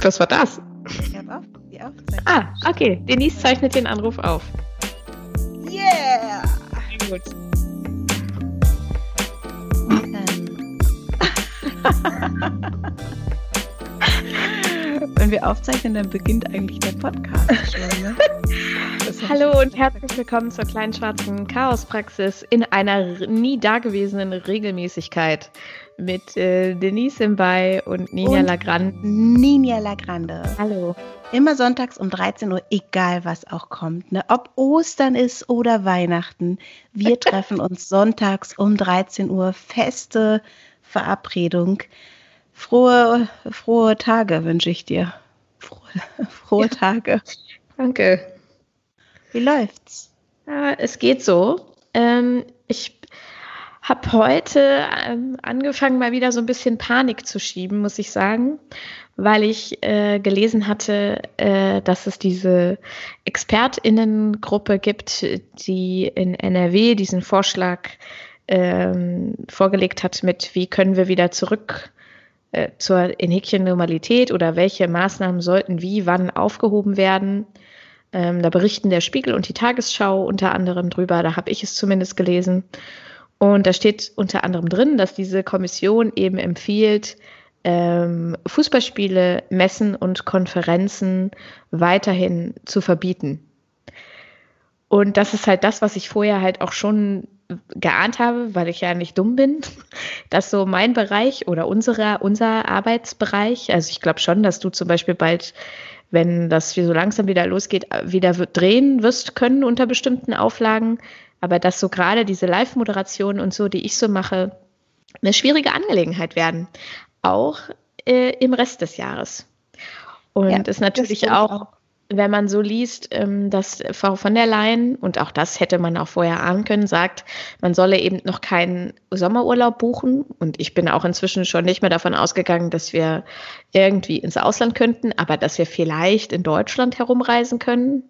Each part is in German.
Was war das? Ich habe auf, die Aufzeichnung. Ah, okay. Denise zeichnet den Anruf auf. Yeah! Gut. Ähm. Wenn wir aufzeichnen, dann beginnt eigentlich der Podcast schon, ne? Hallo und herzlich willkommen zur kleinen schwarzen Chaospraxis in einer nie dagewesenen Regelmäßigkeit mit äh, Denise Imbay und Nina Und- Lagrande. Ninja Lagrande. Hallo. Immer sonntags um 13 Uhr, egal was auch kommt. Ne? Ob Ostern ist oder Weihnachten. Wir treffen uns sonntags um 13 Uhr. Feste Verabredung. Frohe, frohe Tage wünsche ich dir. Frohe, frohe Ja. Tage. Danke. Wie läuft's? Ja, es geht so. Ähm, ich habe heute ähm, angefangen, mal wieder so ein bisschen Panik zu schieben, muss ich sagen, weil ich äh, gelesen hatte, äh, dass es diese Expertinnengruppe gibt, die in NRW diesen Vorschlag ähm, vorgelegt hat mit, wie können wir wieder zurück äh, zur in Häkchen Normalität oder welche Maßnahmen sollten wie wann aufgehoben werden. Ähm, da berichten der Spiegel und die Tagesschau unter anderem drüber, da habe ich es zumindest gelesen. Und da steht unter anderem drin, dass diese Kommission eben empfiehlt, ähm, Fußballspiele, Messen und Konferenzen weiterhin zu verbieten. Und das ist halt das, was ich vorher halt auch schon geahnt habe, weil ich ja nicht dumm bin, dass so mein Bereich oder unserer, unser Arbeitsbereich, also ich glaube schon, dass du zum Beispiel bald, wenn das so langsam wieder losgeht, wieder drehen wirst können unter bestimmten Auflagen, aber dass so gerade diese Live-Moderation und so, die ich so mache, eine schwierige Angelegenheit werden, auch äh, im Rest des Jahres. Und Ja, ist natürlich auch, ich wenn man so liest, ähm, dass Frau von der Leyen, und auch das hätte man auch vorher ahnen können, sagt, man solle eben noch keinen Sommerurlaub buchen. Und ich bin auch inzwischen schon nicht mehr davon ausgegangen, dass wir irgendwie ins Ausland könnten, aber dass wir vielleicht in Deutschland herumreisen können.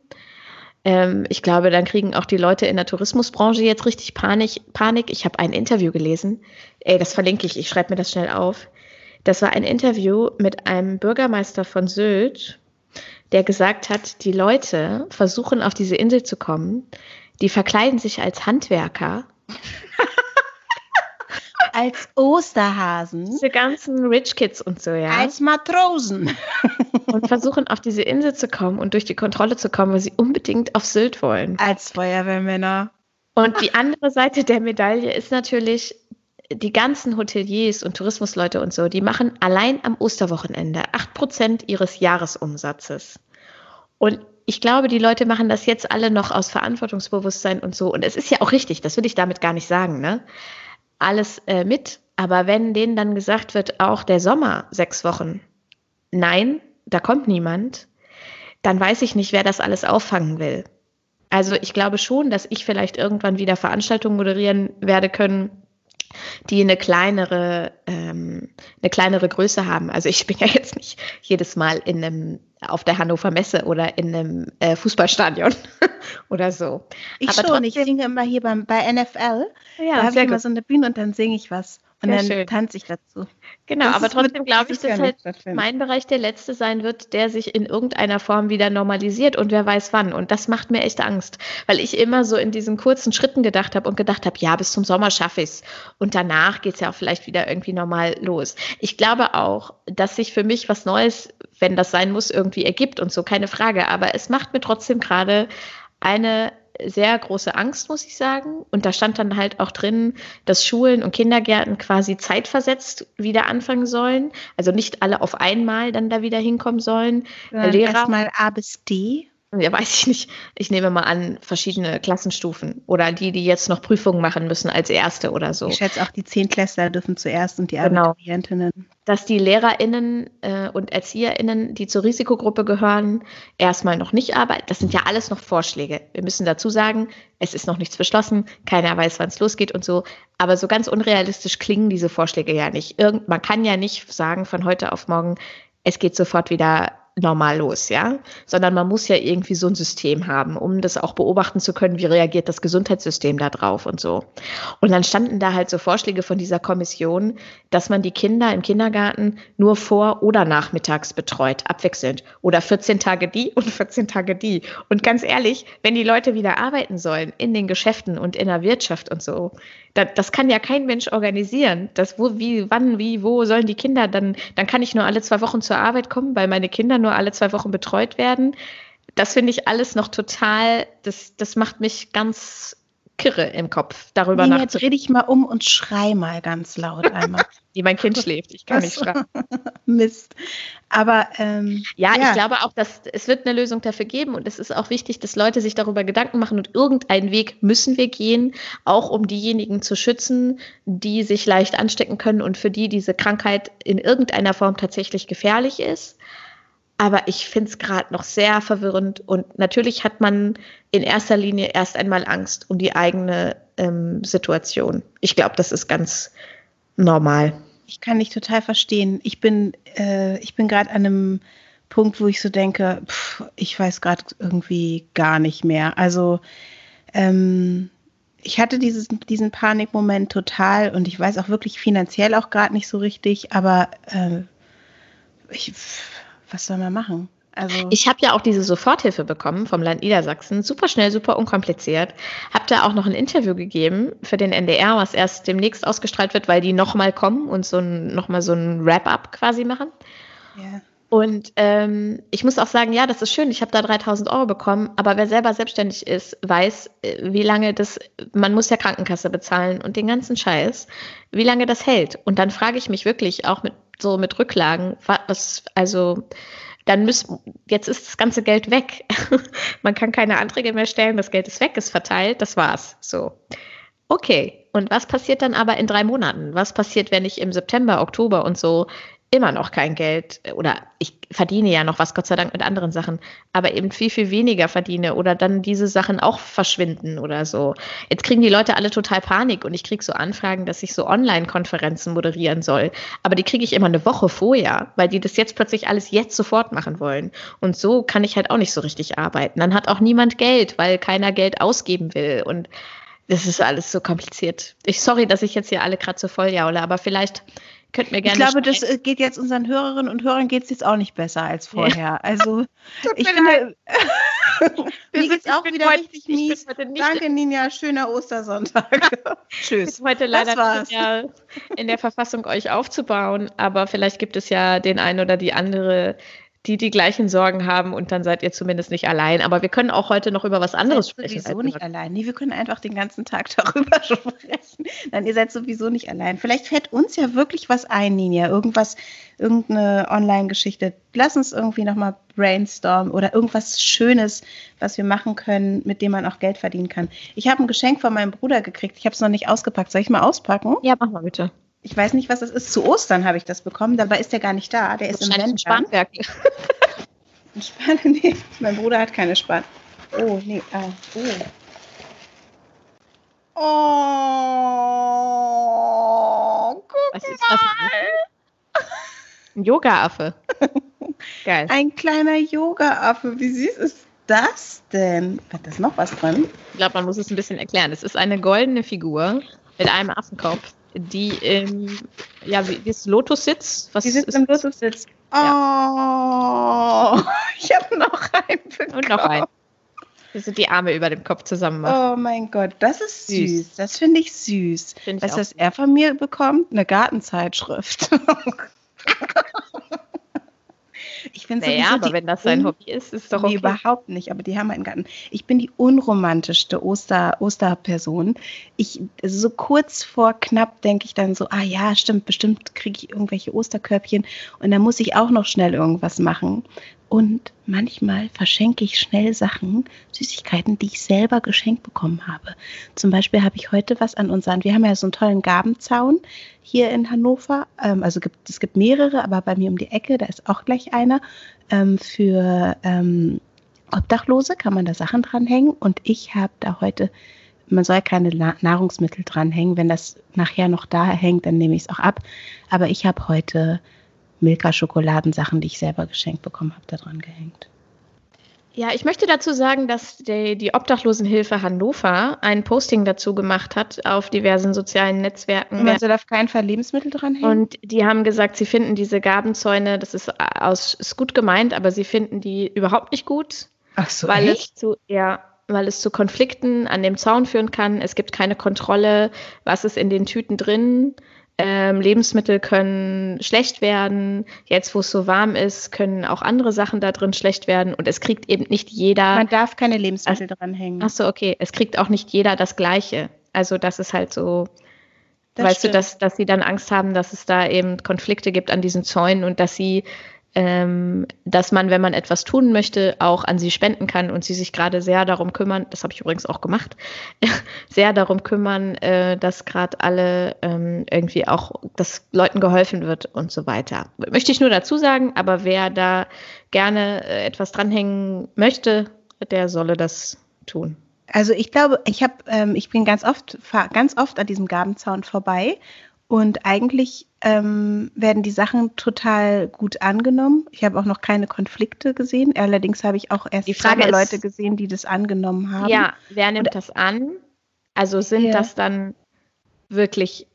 Ähm, ich glaube, dann kriegen auch die Leute in der Tourismusbranche jetzt richtig Panik. Panik. Ich habe ein Interview gelesen. Ey, das verlinke ich. Ich schreibe mir das schnell auf. Das war ein Interview mit einem Bürgermeister von Sylt, der gesagt hat, die Leute versuchen auf diese Insel zu kommen, die verkleiden sich als Handwerker. Als Osterhasen, Diese ganzen Rich Kids und so, ja. als Matrosen. Und versuchen auf diese Insel zu kommen und durch die Kontrolle zu kommen, weil sie unbedingt auf Sylt wollen. Als Feuerwehrmänner. Und die andere Seite der Medaille ist natürlich, die ganzen Hoteliers und Tourismusleute und so, die machen allein am Osterwochenende 8% ihres Jahresumsatzes. Und ich glaube, die Leute machen das jetzt alle noch aus Verantwortungsbewusstsein und so. Und es ist ja auch richtig, das will ich damit gar nicht sagen, ne? Alles äh, mit. Aber wenn denen dann gesagt wird, auch der Sommer sechs Wochen, nein, da kommt niemand, dann weiß ich nicht, wer das alles auffangen will. Also ich glaube schon, dass ich vielleicht irgendwann wieder Veranstaltungen moderieren werde können, die eine kleinere, ähm, eine kleinere Größe haben. Also ich bin ja jetzt nicht jedes Mal in einem auf der Hannover Messe oder in einem äh, Fußballstadion oder so. Ich Aber schon, ich trotzdem- singe immer hier beim, bei NFL. da Ja, habe ich sehr immer gut. so eine Bühne und dann singe ich was. Und Sehr dann schön. tanze ich dazu. Genau, Das aber trotzdem glaube ich, dass halt mein Bereich der letzte sein wird, der sich in irgendeiner Form wieder normalisiert und wer weiß wann. Und das macht mir echt Angst, weil ich immer so in diesen kurzen Schritten gedacht habe und gedacht habe, ja, bis zum Sommer schaffe ich es. Und danach geht es ja auch vielleicht wieder irgendwie normal los. Ich glaube auch, dass sich für mich was Neues, wenn das sein muss, irgendwie ergibt und so, keine Frage. Aber es macht mir trotzdem gerade eine sehr große Angst, muss ich sagen. Und da stand dann halt auch drin, dass Schulen und Kindergärten quasi zeitversetzt wieder anfangen sollen. Also nicht alle auf einmal dann da wieder hinkommen sollen. Lehrer- erstmal A bis D. Ja, weiß ich nicht. Ich nehme mal an, verschiedene Klassenstufen oder die, die jetzt noch Prüfungen machen müssen als erste oder so. Ich schätze auch die Zehntklässler dürfen zuerst und die Genau. Abiturientinnen. dass die LehrerInnen äh, und ErzieherInnen, die zur Risikogruppe gehören, erstmal noch nicht arbeiten. Das sind ja alles noch Vorschläge. Wir müssen dazu sagen, es ist noch nichts beschlossen, keiner weiß, wann es losgeht und so. Aber so ganz unrealistisch klingen diese Vorschläge ja nicht. Irgend, man kann ja nicht sagen von heute auf morgen, es geht sofort wieder normal los, ja, sondern man muss ja irgendwie so ein System haben, um das auch beobachten zu können, wie reagiert das Gesundheitssystem da drauf und so. Und dann standen da halt so Vorschläge von dieser Kommission, dass man die Kinder im Kindergarten nur vor oder nachmittags betreut, abwechselnd oder 14 Tage die und 14 Tage die. Und ganz ehrlich, wenn die Leute wieder arbeiten sollen in den Geschäften und in der Wirtschaft und so, das, kann ja kein Mensch organisieren. Das wo, wie, wann, wie, wo sollen die Kinder dann, dann kann ich nur alle zwei Wochen zur Arbeit kommen, weil meine Kinder nur alle zwei Wochen betreut werden. Das finde ich alles noch total, das, das macht mich ganz kirre im Kopf, darüber nee, Jetzt rede ich mal um und schrei mal ganz laut einmal. Wie mein Kind schläft, ich kann nicht schreien. Mist. Aber ähm, ja, ja, ich glaube auch, dass es wird eine Lösung dafür geben und es ist auch wichtig, dass Leute sich darüber Gedanken machen und irgendeinen Weg müssen wir gehen, auch um diejenigen zu schützen, die sich leicht anstecken können und für die diese Krankheit in irgendeiner Form tatsächlich gefährlich ist. Aber ich finde es gerade noch sehr verwirrend und natürlich hat man in erster Linie erst einmal Angst um die eigene ähm, Situation. Ich glaube, das ist ganz normal. Ich kann dich total verstehen. Ich bin, äh, ich bin gerade an einem Punkt, wo ich so denke, pff, ich weiß gerade irgendwie gar nicht mehr. Also ähm, ich hatte dieses, diesen Panikmoment total und ich weiß auch wirklich finanziell auch gerade nicht so richtig, aber äh, ich was soll man machen? Also ich habe ja auch diese Soforthilfe bekommen vom Land Niedersachsen, super schnell, super unkompliziert. Habe da auch noch ein Interview gegeben für den NDR, was erst demnächst ausgestrahlt wird, weil die nochmal kommen und so ein, nochmal so ein Wrap-up quasi machen. Ja. Und ähm, ich muss auch sagen, ja, das ist schön, ich habe da 3000 Euro bekommen, aber wer selber selbstständig ist, weiß, äh, wie lange das, man muss ja Krankenkasse bezahlen und den ganzen Scheiß, wie lange das hält. Und dann frage ich mich wirklich auch mit so mit Rücklagen, was, also dann müssen, jetzt ist das ganze Geld weg. Man kann keine Anträge mehr stellen, das Geld ist weg, ist verteilt, das war's. So. Okay. Und was passiert dann aber in drei Monaten? Was passiert, wenn ich im September, Oktober und so immer noch kein Geld oder ich verdiene ja noch was, Gott sei Dank, mit anderen Sachen, aber eben viel, viel weniger verdiene oder dann diese Sachen auch verschwinden oder so. Jetzt kriegen die Leute alle total Panik und ich kriege so Anfragen, dass ich so Online-Konferenzen moderieren soll, aber die kriege ich immer eine Woche vorher, weil die das jetzt plötzlich alles jetzt sofort machen wollen. Und so kann ich halt auch nicht so richtig arbeiten. Dann hat auch niemand Geld, weil keiner Geld ausgeben will und das ist alles so kompliziert. Ich sorry, dass ich jetzt hier alle gerade so voll jaule, aber vielleicht Könnt mir gerne ich glaube, das äh, geht jetzt unseren Hörerinnen und Hörern geht es jetzt auch nicht besser als vorher. Also ich finde, mir geht es auch wieder richtig mies. Danke, Ninja. Schöner Ostersonntag. Tschüss. Ich heute leider in in der Verfassung, euch aufzubauen, aber vielleicht gibt es ja den einen oder die andere die die gleichen Sorgen haben und dann seid ihr zumindest nicht allein. Aber wir können auch heute noch über was anderes sprechen. Seid sowieso nicht allein. Nee, wir können einfach den ganzen Tag darüber sprechen. Nein, ihr seid sowieso nicht allein. Vielleicht fällt uns ja wirklich was ein, Ninja. Irgendwas, irgendeine Online-Geschichte. Lass uns irgendwie nochmal brainstormen oder irgendwas Schönes, was wir machen können, mit dem man auch Geld verdienen kann. Ich habe ein Geschenk von meinem Bruder gekriegt. Ich habe es noch nicht ausgepackt. Soll ich mal auspacken? Ja, mach mal bitte. Ich weiß nicht, was das ist. Zu Ostern habe ich das bekommen. Dabei ist der gar nicht da. Der ist im Ein Spanwerk. ein Span nee, mein Bruder hat keine Span. Oh, nee. Ah, oh. Oh, guck Was ist das? Ein Yoga-Affe. Geil. Ein kleiner Yoga-Affe. Wie süß ist das denn? Hat das noch was drin? Ich glaube, man muss es ein bisschen erklären. Es ist eine goldene Figur mit einem Affenkopf die im, ja, wie, ist Lotus-Sitz? Was die sitzt im Lotus-Sitz. Oh, ja. ich habe noch einen bekommen. Und noch einen. Wir sind die Arme über dem Kopf zusammen machen. Oh mein Gott, das ist süß. süß. Das finde ich süß. Find weißt du, was er von mir bekommt? Eine Gartenzeitschrift. Ich finde naja, aber wenn das sein Hobby ist, ist doch okay. Nee, überhaupt nicht, aber die haben einen Garten. Ich bin die unromantischste Oster, Osterperson. Ich, so kurz vor knapp denke ich dann so, ah ja, stimmt, bestimmt kriege ich irgendwelche Osterkörbchen und dann muss ich auch noch schnell irgendwas machen. Und manchmal verschenke ich schnell Sachen, Süßigkeiten, die ich selber geschenkt bekommen habe. Zum Beispiel habe ich heute was an unseren, wir haben ja so einen tollen Gabenzaun hier in Hannover. Ähm, also gibt, es gibt mehrere, aber bei mir um die Ecke, da ist auch gleich einer. Ähm, für ähm, Obdachlose kann man da Sachen dranhängen. Und ich habe da heute, man soll keine Nahrungsmittel dranhängen. Wenn das nachher noch da hängt, dann nehme ich es auch ab. Aber ich habe heute Milka-Schokoladensachen, die ich selber geschenkt bekommen habe, da dran gehängt. Ja, ich möchte dazu sagen, dass die, die, Obdachlosenhilfe Hannover ein Posting dazu gemacht hat auf diversen sozialen Netzwerken. Man soll auf keinen Fall Lebensmittel dranhängen. Und die haben gesagt, sie finden diese Gabenzäune, das ist, aus, ist gut gemeint, aber sie finden die überhaupt nicht gut. Ach so, weil echt? es zu, ja, weil es zu Konflikten an dem Zaun führen kann. Es gibt keine Kontrolle, was ist in den Tüten drin. Ähm, Lebensmittel können schlecht werden. Jetzt, wo es so warm ist, können auch andere Sachen da drin schlecht werden. Und es kriegt eben nicht jeder. Man darf keine Lebensmittel ach, dranhängen. Ach so, okay. Es kriegt auch nicht jeder das Gleiche. Also, das ist halt so. Das weißt stimmt. du, dass, dass sie dann Angst haben, dass es da eben Konflikte gibt an diesen Zäunen und dass sie dass man, wenn man etwas tun möchte, auch an sie spenden kann und sie sich gerade sehr darum kümmern, das habe ich übrigens auch gemacht, sehr darum kümmern, äh, dass gerade alle ähm, irgendwie auch, dass Leuten geholfen wird und so weiter. Möchte ich nur dazu sagen, aber wer da gerne äh, etwas dranhängen möchte, der solle das tun. Also ich glaube, ich habe, ähm, ich bin ganz oft, ganz oft an diesem Gabenzaun vorbei und eigentlich ähm, werden die Sachen total gut angenommen. Ich habe auch noch keine Konflikte gesehen. Allerdings habe ich auch erst die Frage ist, Leute gesehen, die das angenommen haben. Ja, wer nimmt Und, das an? Also sind ja. das dann wirklich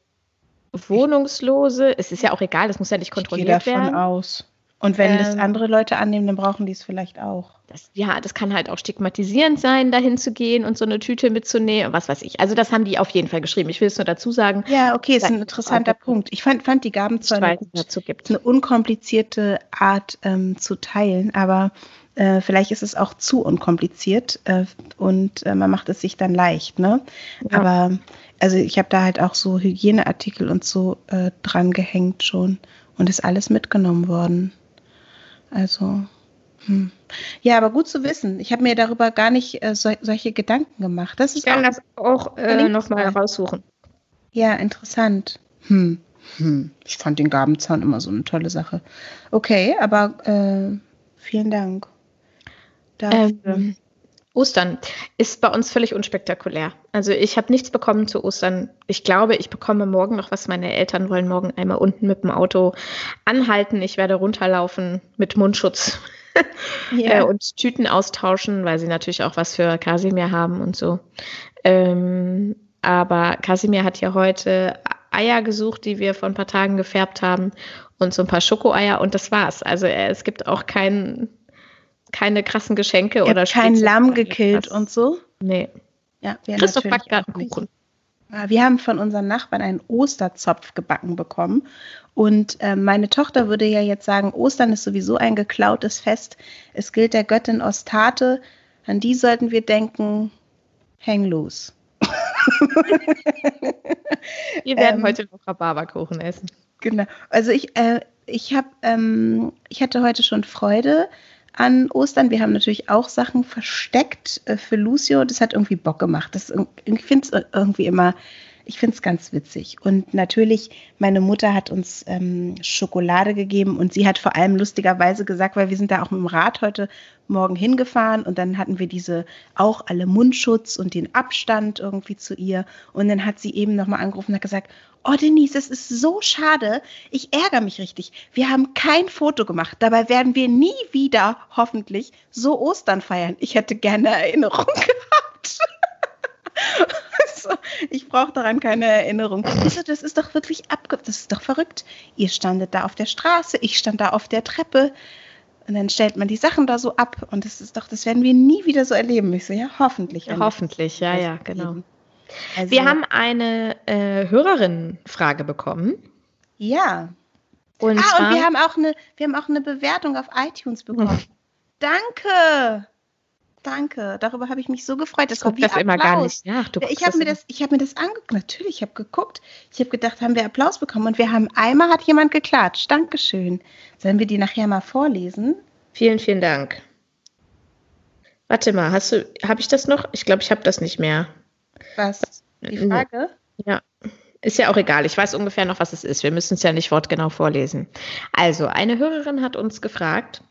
Wohnungslose? Es ist ja auch egal, das muss ja nicht kontrolliert ich gehe davon werden. aus. Und wenn ähm, das andere Leute annehmen, dann brauchen die es vielleicht auch. Das, ja, das kann halt auch stigmatisierend sein, dahin zu gehen und so eine Tüte mitzunehmen, was weiß ich. Also das haben die auf jeden Fall geschrieben. Ich will es nur dazu sagen. Ja, okay, ist ein interessanter Punkt. Ich fand, fand die Gabenzäune dazu gibt. eine unkomplizierte Art ähm, zu teilen, aber äh, vielleicht ist es auch zu unkompliziert äh, und äh, man macht es sich dann leicht, ne? Ja. Aber also ich habe da halt auch so Hygieneartikel und so äh, dran gehängt schon und ist alles mitgenommen worden. Also, hm. ja, aber gut zu wissen. Ich habe mir darüber gar nicht äh, so, solche Gedanken gemacht. Das ist ich kann auch, das auch äh, nochmal raussuchen. Ja, interessant. Hm. Hm. Ich fand den Gabenzaun immer so eine tolle Sache. Okay, aber äh, vielen Dank. Ähm, Ostern ist bei uns völlig unspektakulär. Also ich habe nichts bekommen zu Ostern. Ich glaube, ich bekomme morgen noch was. Meine Eltern wollen morgen einmal unten mit dem Auto anhalten. Ich werde runterlaufen mit Mundschutz yeah. äh, und Tüten austauschen, weil sie natürlich auch was für Kasimir haben und so. Ähm, aber Kasimir hat ja heute Eier gesucht, die wir vor ein paar Tagen gefärbt haben und so ein paar Schokoeier und das war's. Also äh, es gibt auch keinen keine krassen Geschenke Ihr oder kein Lamm gekillt und so? Nee. Ja, wir Christoph backt gerade Kuchen. Wir haben von unseren Nachbarn einen Osterzopf gebacken bekommen. Und äh, meine Tochter würde ja jetzt sagen, Ostern ist sowieso ein geklautes Fest. Es gilt der Göttin Ostate. An die sollten wir denken, häng los. wir werden ähm, heute noch Rhabarberkuchen essen. Genau. Also ich, äh, ich habe, ähm, ich hatte heute schon Freude an Ostern. Wir haben natürlich auch Sachen versteckt äh, für Lucio. Das hat irgendwie Bock gemacht. Das, ich finde es irgendwie immer, ich finde es ganz witzig. Und natürlich, meine Mutter hat uns ähm, Schokolade gegeben und sie hat vor allem lustigerweise gesagt, weil wir sind da auch mit dem Rad heute Morgen hingefahren und dann hatten wir diese auch alle Mundschutz und den Abstand irgendwie zu ihr. Und dann hat sie eben nochmal angerufen und hat gesagt, oh Denise, es ist so schade. Ich ärgere mich richtig. Wir haben kein Foto gemacht. Dabei werden wir nie wieder, hoffentlich, so Ostern feiern. Ich hätte gerne Erinnerung gehabt. So, ich brauche daran keine Erinnerung. So, das ist doch wirklich abge... Das ist doch verrückt. Ihr standet da auf der Straße, ich stand da auf der Treppe. Und dann stellt man die Sachen da so ab. Und das ist doch, das werden wir nie wieder so erleben. Ich so, ja, hoffentlich. Ja, hoffentlich, ja, ja, genau. Also, wir haben eine äh, Hörerin-Frage bekommen. Ja. Und ah, und wir haben, auch eine, wir haben auch eine Bewertung auf iTunes bekommen. Danke! Danke, darüber habe ich mich so gefreut. Das ich gucke das Applaus. immer gar nicht nach. Ja, ich habe mir das, ich habe mir das angeguckt. Natürlich, ich habe geguckt. Ich habe gedacht, haben wir Applaus bekommen und wir haben einmal hat jemand geklatscht. Dankeschön. Sollen wir die nachher mal vorlesen? Vielen, vielen Dank. Warte mal, hast du, habe ich das noch? Ich glaube, ich habe das nicht mehr. Was? Die Frage? Ja. Ist ja auch egal. Ich weiß ungefähr noch, was es ist. Wir müssen es ja nicht wortgenau vorlesen. Also, eine Hörerin hat uns gefragt,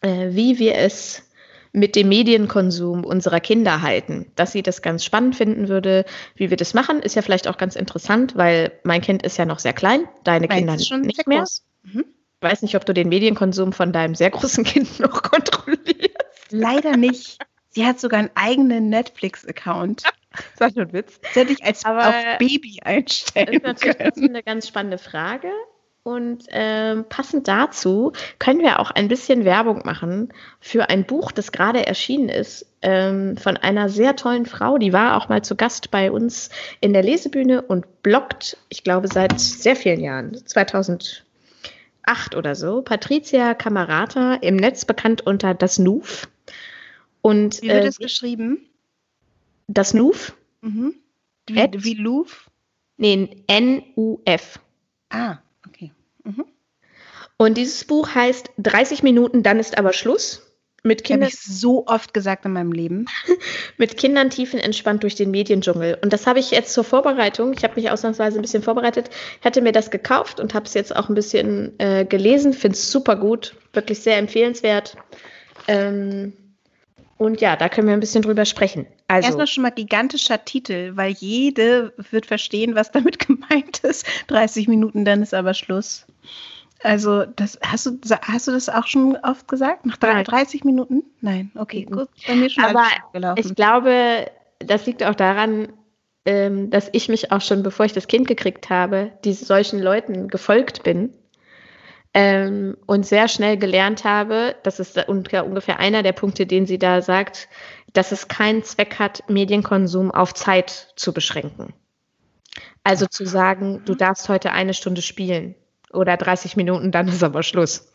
äh, wie wir es mit dem Medienkonsum unserer Kinder halten. Dass sie das ganz spannend finden würde, wie wir das machen, ist ja vielleicht auch ganz interessant, weil mein Kind ist ja noch sehr klein, deine Kinder schon nicht mehr. Mhm. weiß nicht, ob du den Medienkonsum von deinem sehr großen Kind noch kontrollierst. Leider nicht. Sie hat sogar einen eigenen Netflix-Account. Das war nur ein Witz. Das hätte ich als Aber auf Baby einstellen Das ist natürlich eine ganz spannende Frage. Und ähm, passend dazu können wir auch ein bisschen Werbung machen für ein Buch, das gerade erschienen ist, ähm, von einer sehr tollen Frau. Die war auch mal zu Gast bei uns in der Lesebühne und bloggt, ich glaube, seit sehr vielen Jahren, 2008 oder so. Patricia Camarata, im Netz bekannt unter Das Nuf. Und Wie wird äh, es geschrieben? Das Nuf? Mhm. Wie, wie Louvre? Nee, N-U-F. Ah. Und dieses Buch heißt 30 Minuten, dann ist aber Schluss. Mit Habe Kindern, ich so oft gesagt in meinem Leben. mit Kindern tiefenentspannt durch den Mediendschungel. Und das habe ich jetzt zur Vorbereitung, ich habe mich ausnahmsweise ein bisschen vorbereitet, hatte mir das gekauft und habe es jetzt auch ein bisschen äh, gelesen. Finde es super gut, wirklich sehr empfehlenswert. Ähm, und ja, da können wir ein bisschen drüber sprechen. Also, Erstmal schon mal gigantischer Titel, weil jede wird verstehen, was damit gemeint ist. 30 Minuten, dann ist aber Schluss. Also, das hast du, hast du das auch schon oft gesagt? Nach drei- Nein. 30 Minuten? Nein, okay, Mhm. gut. Bei mir schon Aber ich glaube, das liegt auch daran, ähm, dass ich mich auch schon, bevor ich das Kind gekriegt habe, diese solchen Leuten gefolgt bin ähm, und sehr schnell gelernt habe, das ist ungefähr einer der Punkte, den sie da sagt, dass es keinen Zweck hat, Medienkonsum auf Zeit zu beschränken. Also zu sagen, du darfst heute eine Stunde spielen oder 30 Minuten, dann ist aber Schluss.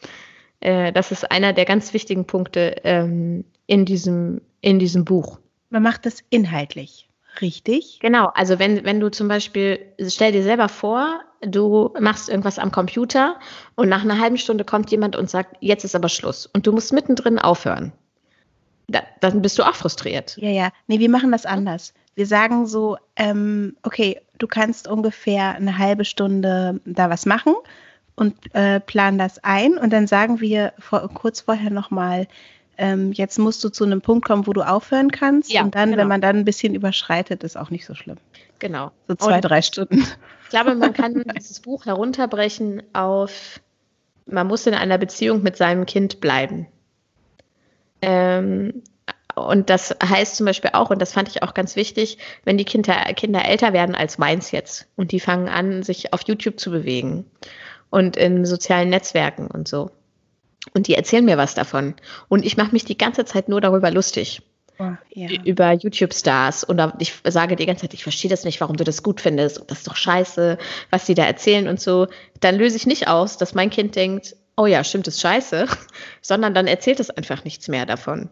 Äh, das ist einer der ganz wichtigen Punkte ähm, in, diesem, in diesem Buch. Man macht das inhaltlich. Richtig? Genau, also wenn, wenn du zum Beispiel, stell dir selber vor, du machst irgendwas am Computer und nach einer halben Stunde kommt jemand und sagt, jetzt ist aber Schluss und du musst mittendrin aufhören. Da, dann bist du auch frustriert. Ja, ja. Nee, wir machen das anders. Wir sagen so, ähm, okay, du kannst ungefähr eine halbe Stunde da was machen und äh, plan das ein und dann sagen wir vor, kurz vorher nochmal, ähm, jetzt musst du zu einem Punkt kommen, wo du aufhören kannst Ja, und dann, genau. wenn man dann ein bisschen überschreitet, ist auch nicht so schlimm. Genau. So zwei, Und- drei Stunden. Ich glaube, man kann dieses Buch herunterbrechen auf, man muss in einer Beziehung mit seinem Kind bleiben. Ähm, und das heißt zum Beispiel auch, und das fand ich auch ganz wichtig, wenn die Kinder, Kinder älter werden als meins jetzt und die fangen an, sich auf YouTube zu bewegen und in sozialen Netzwerken und so. Und die erzählen mir was davon. Und ich mache mich die ganze Zeit nur darüber lustig Boah, ja. über YouTube-Stars und ich sage die ganze Zeit, ich verstehe das nicht, warum du das gut findest und das ist doch scheiße, was die da erzählen und so, dann löse ich nicht aus, dass mein Kind denkt, oh ja, stimmt, ist scheiße, sondern dann erzählt es einfach nichts mehr davon.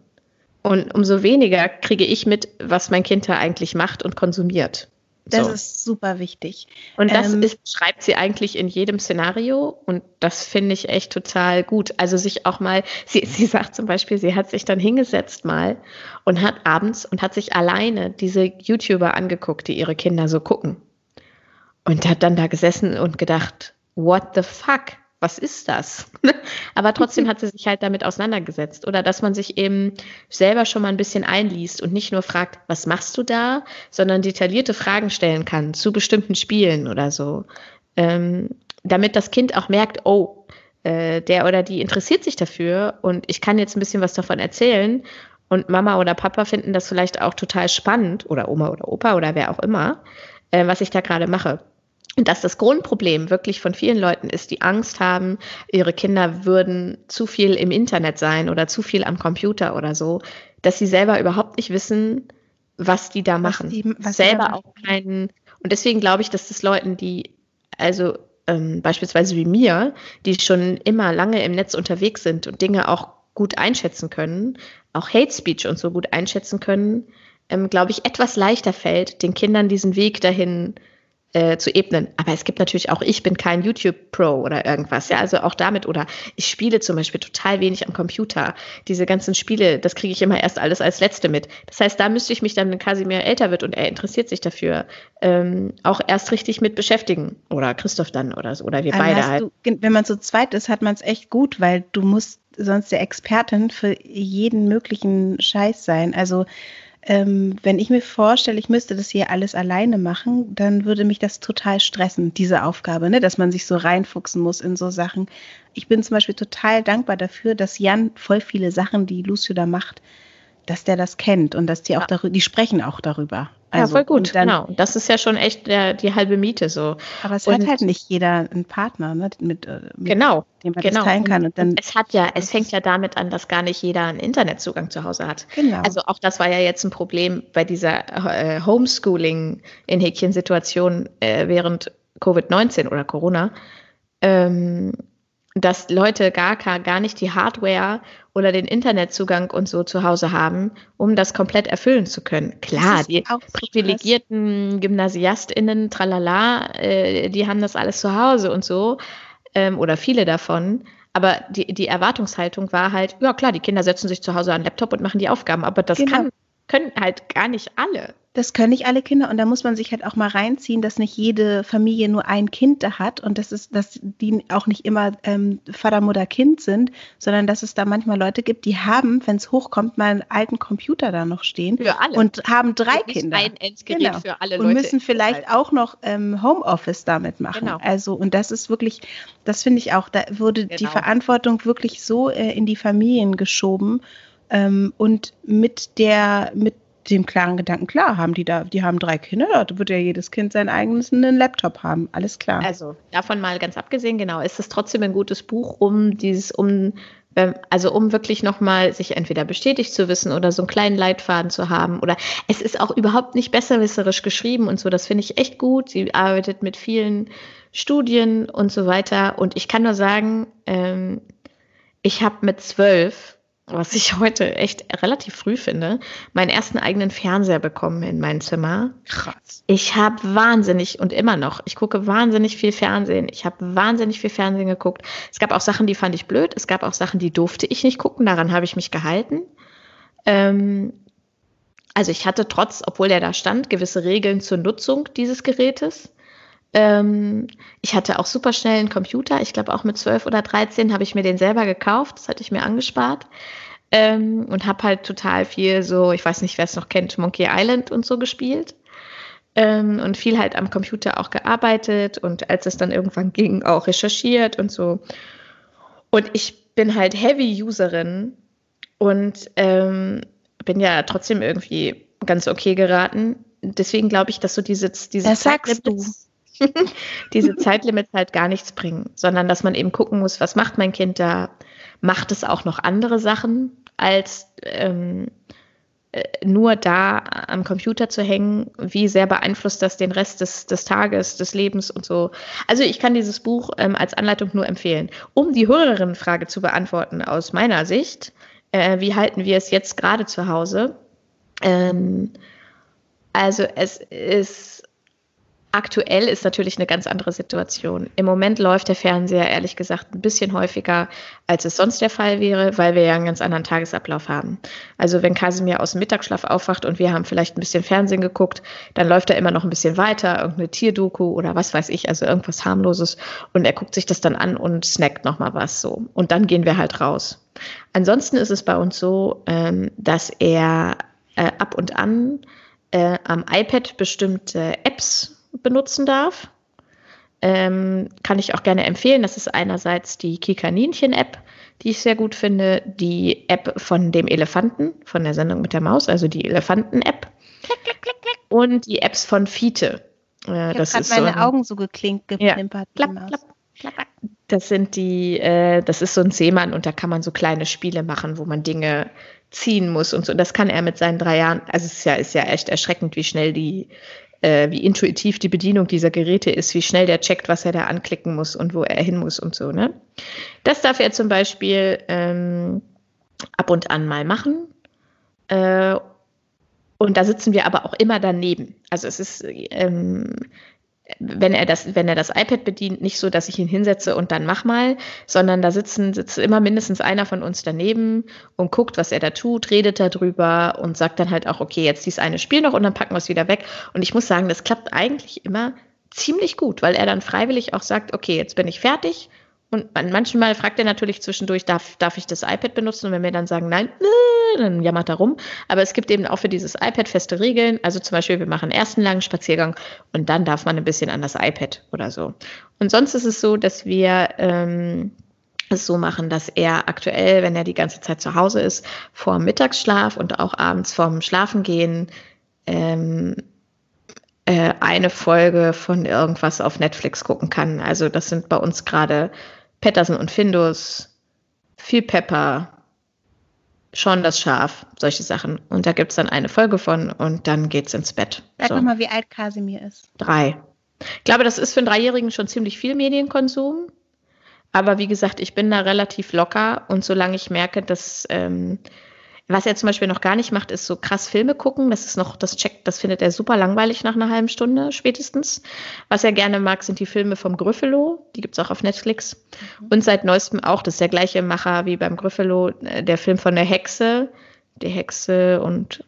Und umso weniger kriege ich mit, was mein Kind da eigentlich macht und konsumiert. Das So. ist super wichtig. Und das Ähm, ist, schreibt sie eigentlich in jedem Szenario und das finde ich echt total gut. Also sich auch mal, sie, sie sagt zum Beispiel, sie hat sich dann hingesetzt mal und hat abends und hat sich alleine diese YouTuber angeguckt, die ihre Kinder so gucken. Und hat dann da gesessen und gedacht, what the fuck? Was ist das? Aber trotzdem hat sie sich halt damit auseinandergesetzt. Oder dass man sich eben selber schon mal ein bisschen einliest und nicht nur fragt, was machst du da, sondern detaillierte Fragen stellen kann zu bestimmten Spielen oder so. Ähm, damit das Kind auch merkt, oh, äh, der oder die interessiert sich dafür und ich kann jetzt ein bisschen was davon erzählen. Und Mama oder Papa finden das vielleicht auch total spannend oder Oma oder Opa oder wer auch immer, äh, was ich da gerade mache. Und dass das Grundproblem wirklich von vielen Leuten ist, die Angst haben, ihre Kinder würden zu viel im Internet sein oder zu viel am Computer oder so, dass sie selber überhaupt nicht wissen, was die da Was machen. die- was selber machen. auch keinen. Und deswegen glaube ich, dass das Leuten, die, also ähm, beispielsweise wie mir, die schon immer lange im Netz unterwegs sind und Dinge auch gut einschätzen können, auch Hate Speech und so gut einschätzen können, ähm, glaube ich, etwas leichter fällt, den Kindern diesen Weg dahin äh, zu ebnen. Aber es gibt natürlich auch, ich bin kein YouTube-Pro oder irgendwas, ja, also auch damit oder ich spiele zum Beispiel total wenig am Computer. Diese ganzen Spiele, das kriege ich immer erst alles als Letzte mit. Das heißt, da müsste ich mich dann, wenn Kasimir älter wird und er interessiert sich dafür, ähm, auch erst richtig mit beschäftigen. Oder Christoph dann oder so, oder wir Dann beide halt. du, wenn man zu zweit ist, hat man es echt gut, weil du musst sonst der Expertin für jeden möglichen Scheiß sein. Also ähm, wenn ich mir vorstelle, ich müsste das hier alles alleine machen, dann würde mich das total stressen, diese Aufgabe, ne? dass man sich so reinfuchsen muss in so Sachen. Ich bin zum Beispiel total dankbar dafür, dass Jan voll viele Sachen, die Lucio da macht, dass der das kennt und dass die auch darüber, die sprechen auch darüber. Also, ja, voll gut, dann, genau. Das ist ja schon echt der, die halbe Miete so. Aber es und hat halt nicht jeder einen Partner, ne, mit, äh, mit genau, dem man genau. das teilen kann. Und dann, es hat ja, es fängt ja damit an, dass gar nicht jeder einen Internetzugang zu Hause hat. Genau. Also auch das war ja jetzt ein Problem bei dieser äh, Homeschooling in Häkchen-Situation äh, während Covid-19 oder Corona. Ähm, dass Leute gar, gar nicht die Hardware oder den Internetzugang und so zu Hause haben, um das komplett erfüllen zu können. Klar, die privilegierten krass. GymnasiastInnen, tralala, äh, die haben das alles zu Hause und so, ähm, oder viele davon. Aber die, die Erwartungshaltung war halt, ja klar, die Kinder setzen sich zu Hause an den Laptop und machen die Aufgaben, aber das genau. kann, können halt gar nicht alle. Das können nicht alle Kinder und da muss man sich halt auch mal reinziehen, dass nicht jede Familie nur ein Kind da hat und das ist, dass die auch nicht immer ähm, Vater, Mutter, Kind sind, sondern dass es da manchmal Leute gibt, die haben, wenn es hochkommt, mal einen alten Computer da noch stehen für alle. und haben drei Kinder. Ein Endgerät genau. für alle Leute. Und müssen vielleicht auch noch ähm, Homeoffice damit machen. Genau. Also und das ist wirklich, das finde ich auch, da wurde genau. die Verantwortung wirklich so äh, in die Familien geschoben ähm, und mit der mit dem klaren Gedanken, klar, haben die da, die haben drei Kinder, da wird ja jedes Kind sein eigenes einen Laptop haben, alles klar. Also davon mal ganz abgesehen, genau, ist es trotzdem ein gutes Buch, um dieses, um ähm, also um wirklich nochmal sich entweder bestätigt zu wissen oder so einen kleinen Leitfaden zu haben. Oder es ist auch überhaupt nicht besserwisserisch geschrieben und so. Das finde ich echt gut. Sie arbeitet mit vielen Studien und so weiter. Und ich kann nur sagen, ähm, ich habe mit zwölf was ich heute echt relativ früh finde, meinen ersten eigenen Fernseher bekommen in mein Zimmer. Krass. Ich habe wahnsinnig und immer noch, ich gucke wahnsinnig viel Fernsehen. Ich habe wahnsinnig viel Fernsehen geguckt. Es gab auch Sachen, die fand ich blöd. Es gab auch Sachen, die durfte ich nicht gucken. Daran habe ich mich gehalten. Ähm, also ich hatte trotz, obwohl der da stand, gewisse Regeln zur Nutzung dieses Gerätes. Ähm, ich hatte auch super schnell einen Computer. Ich glaube, auch mit 12 oder 13 habe ich mir den selber gekauft. Das hatte ich mir angespart. Ähm, und habe halt total viel so, ich weiß nicht, wer es noch kennt, Monkey Island und so gespielt. Ähm, und viel halt am Computer auch gearbeitet und als es dann irgendwann ging, auch recherchiert und so. Und ich bin halt Heavy-Userin und ähm, bin ja trotzdem irgendwie ganz okay geraten. Deswegen glaube ich, dass so diese, diese das sagst du. diese Zeitlimits halt gar nichts bringen, sondern dass man eben gucken muss, was macht mein Kind da? Macht es auch noch andere Sachen, als ähm, äh, nur da am Computer zu hängen? Wie sehr beeinflusst das den Rest des, des Tages, des Lebens und so? Also ich kann dieses Buch ähm, als Anleitung nur empfehlen. Um die Hörerinnenfrage zu beantworten aus meiner Sicht, äh, wie halten wir es jetzt gerade zu Hause? Ähm, also es ist Aktuell ist natürlich eine ganz andere Situation. Im Moment läuft der Fernseher ehrlich gesagt ein bisschen häufiger, als es sonst der Fall wäre, weil wir ja einen ganz anderen Tagesablauf haben. Also wenn Kasimir aus dem Mittagsschlaf aufwacht und wir haben vielleicht ein bisschen Fernsehen geguckt, dann läuft er immer noch ein bisschen weiter, irgendeine Tierdoku oder was weiß ich, also irgendwas harmloses und er guckt sich das dann an und snackt nochmal was so. Und dann gehen wir halt raus. Ansonsten ist es bei uns so, ähm, dass er äh, ab und an äh, am iPad bestimmte Apps benutzen darf. Ähm, kann ich auch gerne empfehlen. Das ist einerseits die Kikaninchen-App, die ich sehr gut finde, die App von dem Elefanten, von der Sendung mit der Maus, also die Elefanten-App. Und die Apps von Fiete. Äh, ich habe meine so Augen so geklinkt, geklimpert. Ja, klapp, klapp, klapp, das sind die, äh, das ist so ein Seemann und da kann man so kleine Spiele machen, wo man Dinge ziehen muss und so. Das kann er mit seinen drei Jahren. Also es ist ja, ist ja echt erschreckend, wie schnell die äh, wie intuitiv die Bedienung dieser Geräte ist, wie schnell der checkt, was er da anklicken muss und wo er hin muss und so. Ne? Das darf er zum Beispiel ähm, ab und an mal machen. Äh, und da sitzen wir aber auch immer daneben. Also es ist, ähm, wenn er das, wenn er das iPad bedient, nicht so, dass ich ihn hinsetze und dann mach mal, sondern da sitzen, sitzt immer mindestens einer von uns daneben und guckt, was er da tut, redet darüber und sagt dann halt auch, okay, jetzt dieses eine Spiel noch und dann packen wir es wieder weg. Und ich muss sagen, das klappt eigentlich immer ziemlich gut, weil er dann freiwillig auch sagt, okay, jetzt bin ich fertig. Und manchmal fragt er natürlich zwischendurch, darf, darf ich das iPad benutzen? Und wenn wir dann sagen, nein, dann jammert er rum. Aber es gibt eben auch für dieses iPad feste Regeln. Also zum Beispiel, wir machen erst einen langen Spaziergang und dann darf man ein bisschen an das iPad oder so. Und sonst ist es so, dass wir ähm, es so machen, dass er aktuell, wenn er die ganze Zeit zu Hause ist, vor Mittagsschlaf und auch abends vorm Schlafengehen ähm, äh, eine Folge von irgendwas auf Netflix gucken kann. Also das sind bei uns gerade Patterson und Findus, viel Pepper, schon das Schaf, solche Sachen. Und da gibt es dann eine Folge von und dann geht's ins Bett. Sag so. mal, wie alt Kasimir ist. Drei. Ich glaube, das ist für einen Dreijährigen schon ziemlich viel Medienkonsum. Aber wie gesagt, ich bin da relativ locker und solange ich merke, dass ähm, was er zum Beispiel noch gar nicht macht, ist so krass Filme gucken. Das ist noch, das checkt, das findet er super langweilig nach einer halben Stunde spätestens. Was er gerne mag, sind die Filme vom Gryffalo. Die gibt's auch auf Netflix. Mhm. Und seit neuestem auch, das ist der gleiche Macher wie beim Gryffalo, äh, der Film von der Hexe. Die Hexe und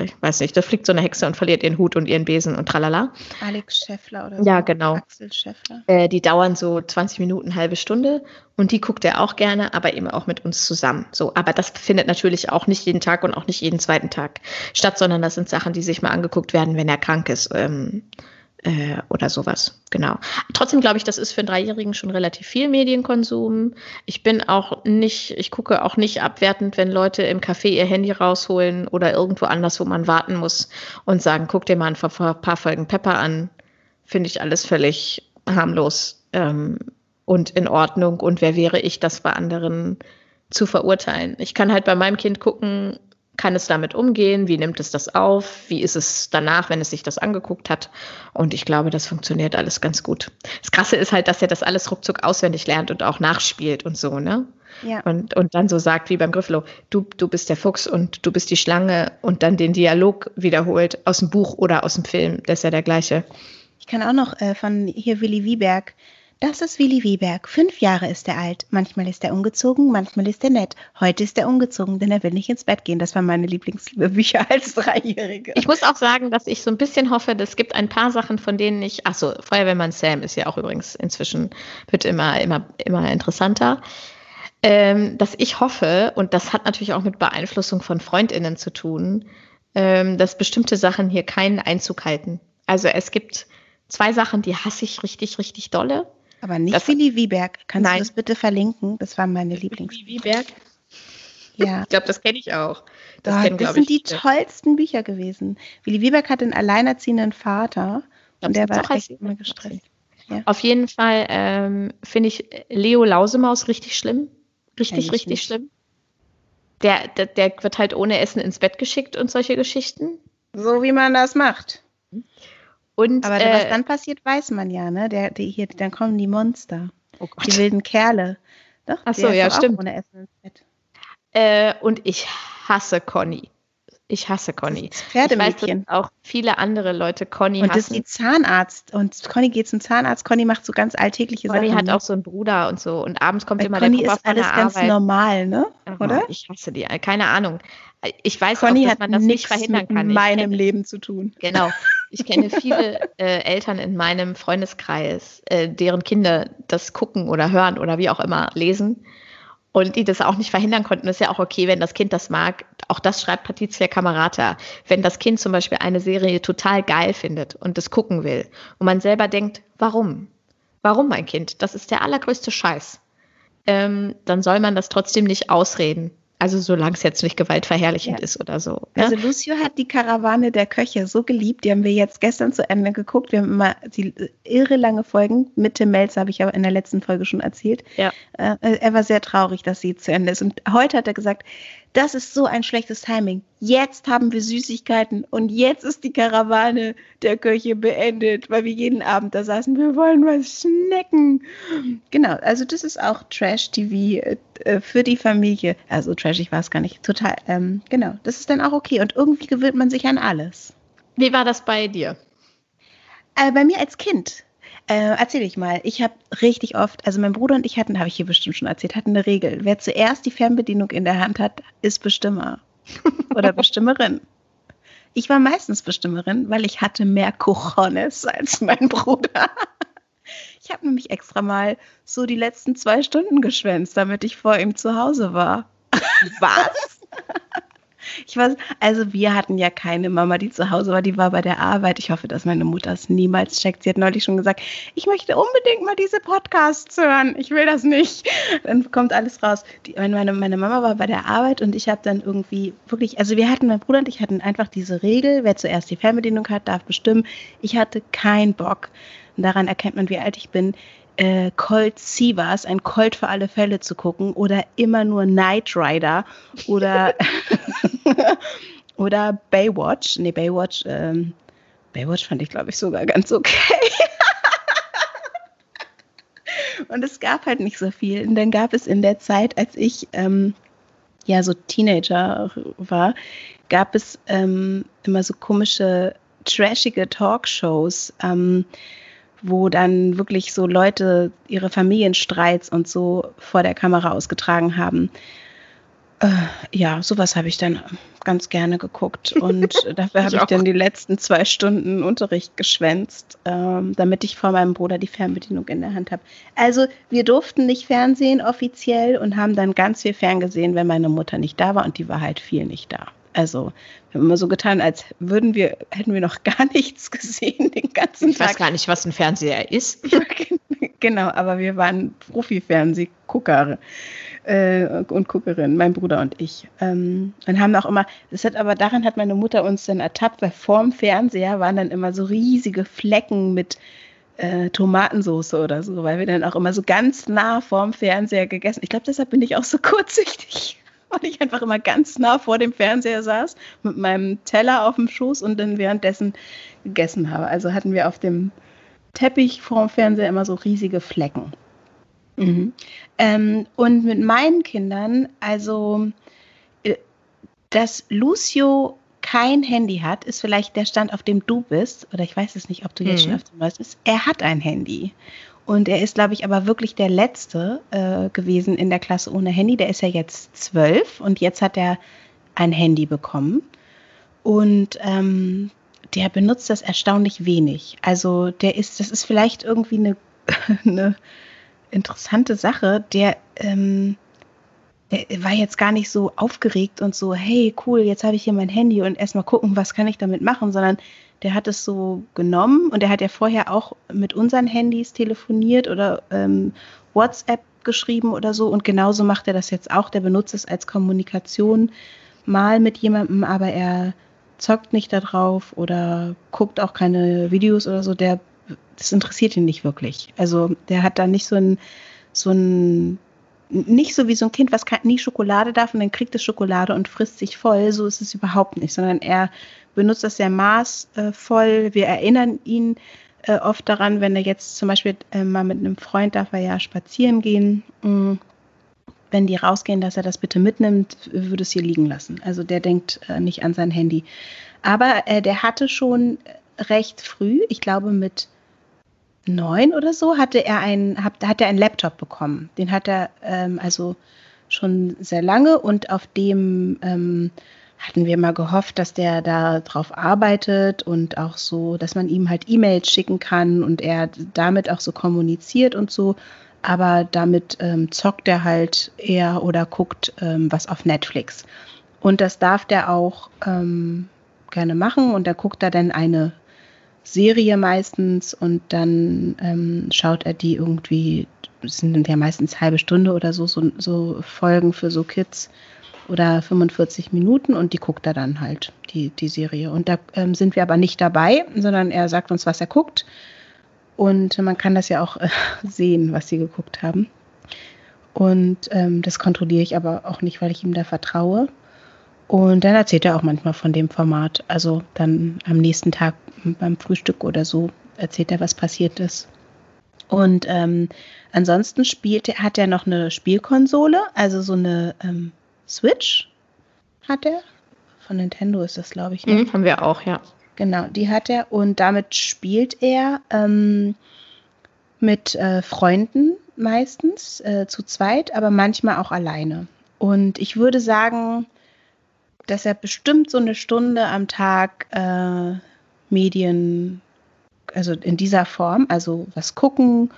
ich weiß nicht, da fliegt so eine Hexe und verliert ihren Hut und ihren Besen und tralala. Alex Scheffler oder so. Ja, genau. Axel Scheffler. Äh, die dauern so 20 Minuten, halbe Stunde und die guckt er auch gerne, aber eben auch mit uns zusammen. So, aber das findet natürlich auch nicht jeden Tag und auch nicht jeden zweiten Tag statt, sondern das sind Sachen, die sich mal angeguckt werden, wenn er krank ist. Ähm, äh, oder sowas. Genau. Trotzdem glaube ich, das ist für einen Dreijährigen schon relativ viel Medienkonsum. Ich bin auch nicht, ich gucke auch nicht abwertend, wenn Leute im Café ihr Handy rausholen oder irgendwo anders, wo man warten muss und sagen, guck dir mal ein paar Folgen Pepper an. Finde ich alles völlig harmlos ähm, und in Ordnung. Und wer wäre ich, das bei anderen zu verurteilen? Ich kann halt bei meinem Kind gucken, kann es damit umgehen? Wie nimmt es das auf? Wie ist es danach, wenn es sich das angeguckt hat? Und ich glaube, das funktioniert alles ganz gut. Das Krasse ist halt, dass er das alles ruckzuck auswendig lernt und auch nachspielt und so, ne? Ja. Und, und dann so sagt, wie beim Griffelo, du, du bist der Fuchs und du bist die Schlange und dann den Dialog wiederholt aus dem Buch oder aus dem Film. Das ist ja der gleiche. Ich kann auch noch äh, von hier Willi Wieberg das ist Willi Wieberg. Fünf Jahre ist er alt. Manchmal ist er ungezogen, manchmal ist er nett. Heute ist er ungezogen, denn er will nicht ins Bett gehen. Das waren meine Lieblingsbücher als Dreijährige. Ich muss auch sagen, dass ich so ein bisschen hoffe, es gibt ein paar Sachen, von denen ich, achso, Feuerwehrmann Sam ist ja auch übrigens inzwischen, wird immer, immer, immer interessanter. Ähm, dass ich hoffe, und das hat natürlich auch mit Beeinflussung von FreundInnen zu tun, ähm, dass bestimmte Sachen hier keinen Einzug halten. Also es gibt zwei Sachen, die hasse ich richtig, richtig dolle. Aber nicht das, Willi Wieberg. Kannst nein. du das bitte verlinken? Das war meine Lieblings. Willi Wieberg? Ja. Ich glaube, das kenne ich auch. Das, oh, kennen, das sind ich, die tollsten Bücher gewesen. Willi Wieberg hat einen alleinerziehenden Vater und der war echt immer gestresst. Ja. Auf jeden Fall ähm, finde ich Leo Lausemaus richtig schlimm. Richtig, richtig nicht. schlimm. Der, der, der wird halt ohne Essen ins Bett geschickt und solche Geschichten. So wie man das macht. Und, Aber äh, was dann passiert, weiß man ja, ne? Der, die hier, dann kommen die Monster. Oh die wilden Kerle. Doch, Ach so, ja, stimmt. Ohne Essen ins Bett. Äh, und ich hasse Conny. Ich hasse Conny. Das Pferdemädchen. Ich weiß, auch viele andere Leute Conny und hassen. Und das ist die Zahnarzt. Und Conny geht zum Zahnarzt. Conny macht so ganz alltägliche Conny Sachen. Conny hat ne? auch so einen Bruder und so. Und abends kommt Bei immer Conny der Papa ist alles ganz Arbeit. normal, ne? Oder? Ich hasse die. Keine Ahnung. Ich weiß Conny auch, dass man das nicht verhindern kann. Mit meinem Leben zu tun. Genau. Ich kenne viele äh, Eltern in meinem Freundeskreis, äh, deren Kinder das gucken oder hören oder wie auch immer lesen und die das auch nicht verhindern konnten. Das ist ja auch okay, wenn das Kind das mag. Auch das schreibt Patricia Camerata. Wenn das Kind zum Beispiel eine Serie total geil findet und das gucken will und man selber denkt, warum? Warum, mein Kind? Das ist der allergrößte Scheiß. Ähm, dann soll man das trotzdem nicht ausreden. Also solange es jetzt nicht gewaltverherrlichend ja. ist oder so. Ne? Also Lucio hat die Karawane der Köche so geliebt, die haben wir jetzt gestern zu Ende geguckt. Wir haben immer die irre lange Folgen mit Tim Melzer, habe ich aber in der letzten Folge schon erzählt. Ja. Äh, er war sehr traurig, dass sie zu Ende ist. Und heute hat er gesagt, das ist so ein schlechtes Timing. Jetzt haben wir Süßigkeiten und jetzt ist die Karawane der Köche beendet, weil wir jeden Abend da saßen, wir wollen was schnecken. Genau, also das ist auch Trash-TV äh, für die Familie. Also trashig war es gar nicht, total. Ähm, genau, das ist dann auch okay und irgendwie gewöhnt man sich an alles. Wie war das bei dir? Äh, bei mir als Kind äh, erzähl ich mal. Ich habe richtig oft, also mein Bruder und ich hatten, habe ich hier bestimmt schon erzählt, hatten eine Regel. Wer zuerst die Fernbedienung in der Hand hat, ist Bestimmer oder Bestimmerin. Ich war meistens Bestimmerin, weil ich hatte mehr Cojones als mein Bruder. Ich habe nämlich extra mal so die letzten zwei Stunden geschwänzt, damit ich vor ihm zu Hause war. Was? Ich weiß, also wir hatten ja keine Mama, die zu Hause war, die war bei der Arbeit. Ich hoffe, dass meine Mutter es niemals checkt. Sie hat neulich schon gesagt, ich möchte unbedingt mal diese Podcasts hören. Ich will das nicht. Dann kommt alles raus. Die, meine, meine Mama war bei der Arbeit und ich habe dann irgendwie wirklich, also wir hatten, mein Bruder und ich hatten einfach diese Regel, wer zuerst die Fernbedienung hat, darf bestimmen. Ich hatte keinen Bock. Und daran erkennt man, wie alt ich bin äh, Colt Sievers, ein Colt für alle Fälle zu gucken oder immer nur Knight Rider oder, oder Baywatch. Nee, Baywatch, ähm, Baywatch fand ich, glaube ich, sogar ganz okay. Und es gab halt nicht so viel. Und dann gab es in der Zeit, als ich ähm, ja so Teenager war, gab es ähm, immer so komische, trashige Talkshows. Ähm, wo dann wirklich so Leute ihre Familienstreits und so vor der Kamera ausgetragen haben. Äh, ja, sowas habe ich dann ganz gerne geguckt und dafür habe ich, ich dann die letzten zwei Stunden Unterricht geschwänzt, ähm, damit ich vor meinem Bruder die Fernbedienung in der Hand habe. Also wir durften nicht Fernsehen offiziell und haben dann ganz viel ferngesehen, wenn meine Mutter nicht da war und die war halt viel nicht da. Also wir haben immer so getan, als würden wir, hätten wir noch gar nichts gesehen den ganzen ich Tag. Ich weiß gar nicht, was ein Fernseher ist. genau, aber wir waren Profi-Fernsehgucker äh, und Guckerin, mein Bruder und ich. Ähm, und haben auch immer, das hat aber daran hat meine Mutter uns dann ertappt, weil vorm Fernseher waren dann immer so riesige Flecken mit äh, Tomatensauce oder so, weil wir dann auch immer so ganz nah vorm Fernseher gegessen. Ich glaube, deshalb bin ich auch so kurzsichtig weil ich einfach immer ganz nah vor dem Fernseher saß, mit meinem Teller auf dem Schoß und dann währenddessen gegessen habe. Also hatten wir auf dem Teppich vor dem Fernseher immer so riesige Flecken. Mhm. Ähm, und mit meinen Kindern, also, äh, dass Lucio kein Handy hat, ist vielleicht der Stand, auf dem du bist, oder ich weiß es nicht, ob du jetzt mhm. schon auf dem Neues bist. Er hat ein Handy. Und er ist, glaube ich, aber wirklich der Letzte äh, gewesen in der Klasse ohne Handy. Der ist ja jetzt zwölf und jetzt hat er ein Handy bekommen. Und ähm, der benutzt das erstaunlich wenig. Also der ist, das ist vielleicht irgendwie eine, eine interessante Sache. Der, ähm, der war jetzt gar nicht so aufgeregt und so, hey, cool, jetzt habe ich hier mein Handy und erstmal gucken, was kann ich damit machen, sondern der hat es so genommen und der hat ja vorher auch mit unseren Handys telefoniert oder ähm, WhatsApp geschrieben oder so und genauso macht er das jetzt auch. Der benutzt es als Kommunikation mal mit jemandem, aber er zockt nicht darauf oder guckt auch keine Videos oder so. Der, das interessiert ihn nicht wirklich. Also der hat da nicht so ein, so ein nicht so wie so ein Kind, was nie Schokolade darf und dann kriegt es Schokolade und frisst sich voll. So ist es überhaupt nicht, sondern er benutzt das sehr maßvoll. Wir erinnern ihn äh, oft daran, wenn er jetzt zum Beispiel äh, mal mit einem Freund darf er ja spazieren gehen. Mm, wenn die rausgehen, dass er das bitte mitnimmt, würde es hier liegen lassen. Also der denkt äh, nicht an sein Handy. Aber der hatte schon recht früh, ich glaube mit neun oder so, hatte er einen, hat, hat er einen Laptop bekommen. Den hat er ähm, also schon sehr lange und auf dem ähm, hatten wir mal gehofft, dass der da drauf arbeitet und auch so, dass man ihm halt E-Mails schicken kann und er damit auch so kommuniziert und so. Aber damit ähm, zockt er halt eher oder guckt ähm, was auf Netflix. Und das darf der auch ähm, gerne machen und da guckt er dann eine Serie meistens und dann ähm, schaut er die irgendwie, sind ja meistens halbe Stunde oder so, so, so Folgen für so Kids oder 45 Minuten und die guckt er dann halt, die, die Serie. Und da ähm, sind wir aber nicht dabei, sondern er sagt uns, was er guckt. Und man kann das ja auch äh, sehen, was sie geguckt haben. Und ähm, das kontrolliere ich aber auch nicht, weil ich ihm da vertraue. Und dann erzählt er auch manchmal von dem Format. Also dann am nächsten Tag beim Frühstück oder so erzählt er, was passiert ist. Und ähm, ansonsten spielt, hat er noch eine Spielkonsole, also so eine ähm, Switch hat er. Von Nintendo ist das, glaube ich. Ne? Mhm, haben wir auch, ja. Genau, die hat er und damit spielt er ähm, mit äh, Freunden meistens äh, zu zweit, aber manchmal auch alleine. Und ich würde sagen, dass er bestimmt so eine Stunde am Tag äh, Medien, also in dieser Form, also was gucken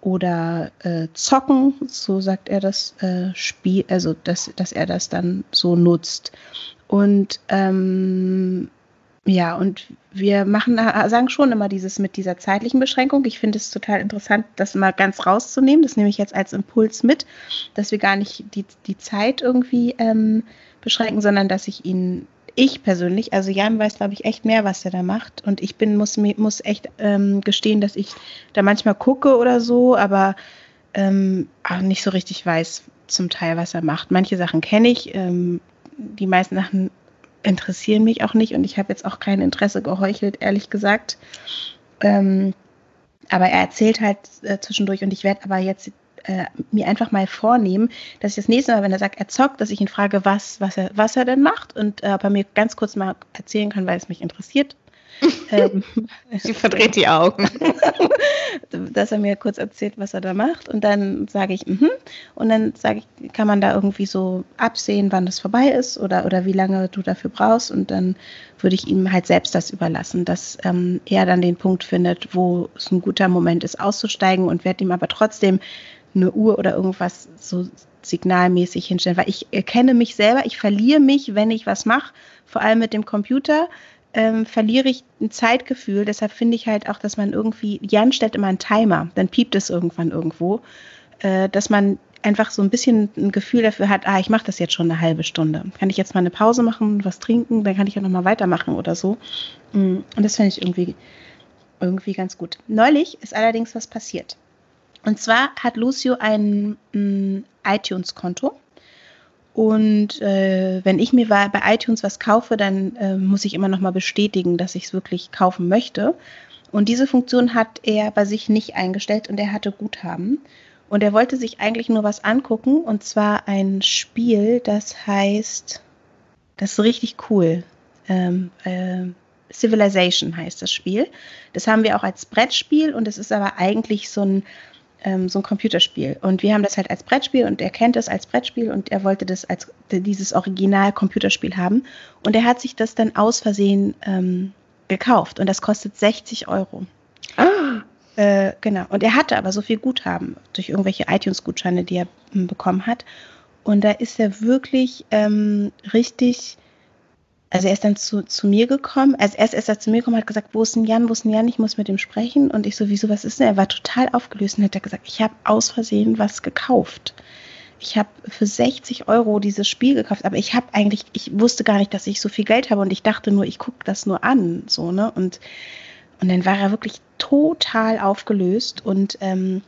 oder äh, zocken, so sagt er das äh, Spiel, also dass, dass er das dann so nutzt. Und ähm, ja, und wir machen, sagen schon immer dieses mit dieser zeitlichen Beschränkung. Ich finde es total interessant, das mal ganz rauszunehmen. Das nehme ich jetzt als Impuls mit, dass wir gar nicht die, die Zeit irgendwie ähm, beschränken, sondern dass ich ihn, ich persönlich, also Jan weiß, glaube ich, echt mehr, was er da macht. Und ich bin, muss, muss echt ähm, gestehen, dass ich da manchmal gucke oder so, aber ähm, auch nicht so richtig weiß zum Teil, was er macht. Manche Sachen kenne ich, ähm, die meisten Sachen interessieren mich auch nicht und ich habe jetzt auch kein Interesse geheuchelt, ehrlich gesagt. Ähm, aber er erzählt halt äh, zwischendurch und ich werde aber jetzt äh, mir einfach mal vornehmen, dass ich das nächste Mal, wenn er sagt, er zockt, dass ich ihn frage, was, was, er, was er denn macht und äh, ob er mir ganz kurz mal erzählen kann, weil es mich interessiert, ähm, Sie verdreht die Augen. dass er mir kurz erzählt, was er da macht. Und dann sage ich, mhm. Und dann sage ich, kann man da irgendwie so absehen, wann das vorbei ist oder, oder wie lange du dafür brauchst. Und dann würde ich ihm halt selbst das überlassen, dass ähm, er dann den Punkt findet, wo es ein guter Moment ist, auszusteigen und werde ihm aber trotzdem eine Uhr oder irgendwas so signalmäßig hinstellen, weil ich erkenne mich selber, ich verliere mich, wenn ich was mache, vor allem mit dem Computer ähm, verliere ich ein Zeitgefühl. Deshalb finde ich halt auch, dass man irgendwie, Jan stellt immer einen Timer, dann piept es irgendwann irgendwo, äh, dass man einfach so ein bisschen ein Gefühl dafür hat, ah, ich mache das jetzt schon eine halbe Stunde. Kann ich jetzt mal eine Pause machen, was trinken, dann kann ich ja nochmal weitermachen oder so. Mm, und das finde ich irgendwie, irgendwie ganz gut. Neulich ist allerdings was passiert. Und zwar hat Lucio ein iTunes-Konto und äh, wenn ich mir bei iTunes was kaufe, dann äh, muss ich immer noch mal bestätigen, dass ich es wirklich kaufen möchte. Und diese Funktion hat er bei sich nicht eingestellt und er hatte Guthaben. Und er wollte sich eigentlich nur was angucken und zwar ein Spiel, das heißt, das ist richtig cool. Ähm, äh, Civilization heißt das Spiel. Das haben wir auch als Brettspiel und es ist aber eigentlich so ein ähm, so ein Computerspiel. Und wir haben das halt als Brettspiel und er kennt es als Brettspiel und er wollte das als dieses Original-Computerspiel haben. Und er hat sich das dann aus Versehen ähm, gekauft und das kostet 60 Euro. Ah. Äh, genau. Und er hatte aber so viel Guthaben durch irgendwelche iTunes-Gutscheine, die er hm, bekommen hat. Und da ist er wirklich ähm, richtig also er ist dann zu, zu mir gekommen, also erst ist er zu mir gekommen, hat gesagt, wo ist denn Jan, wo ist denn Jan, ich muss mit ihm sprechen. Und ich so, wieso, was ist denn? Er war total aufgelöst und hat gesagt, ich habe aus Versehen was gekauft. Ich habe für 60 Euro dieses Spiel gekauft, aber ich habe eigentlich, ich wusste gar nicht, dass ich so viel Geld habe und ich dachte nur, ich gucke das nur an, so, ne? Und, und dann war er wirklich total aufgelöst und ähm,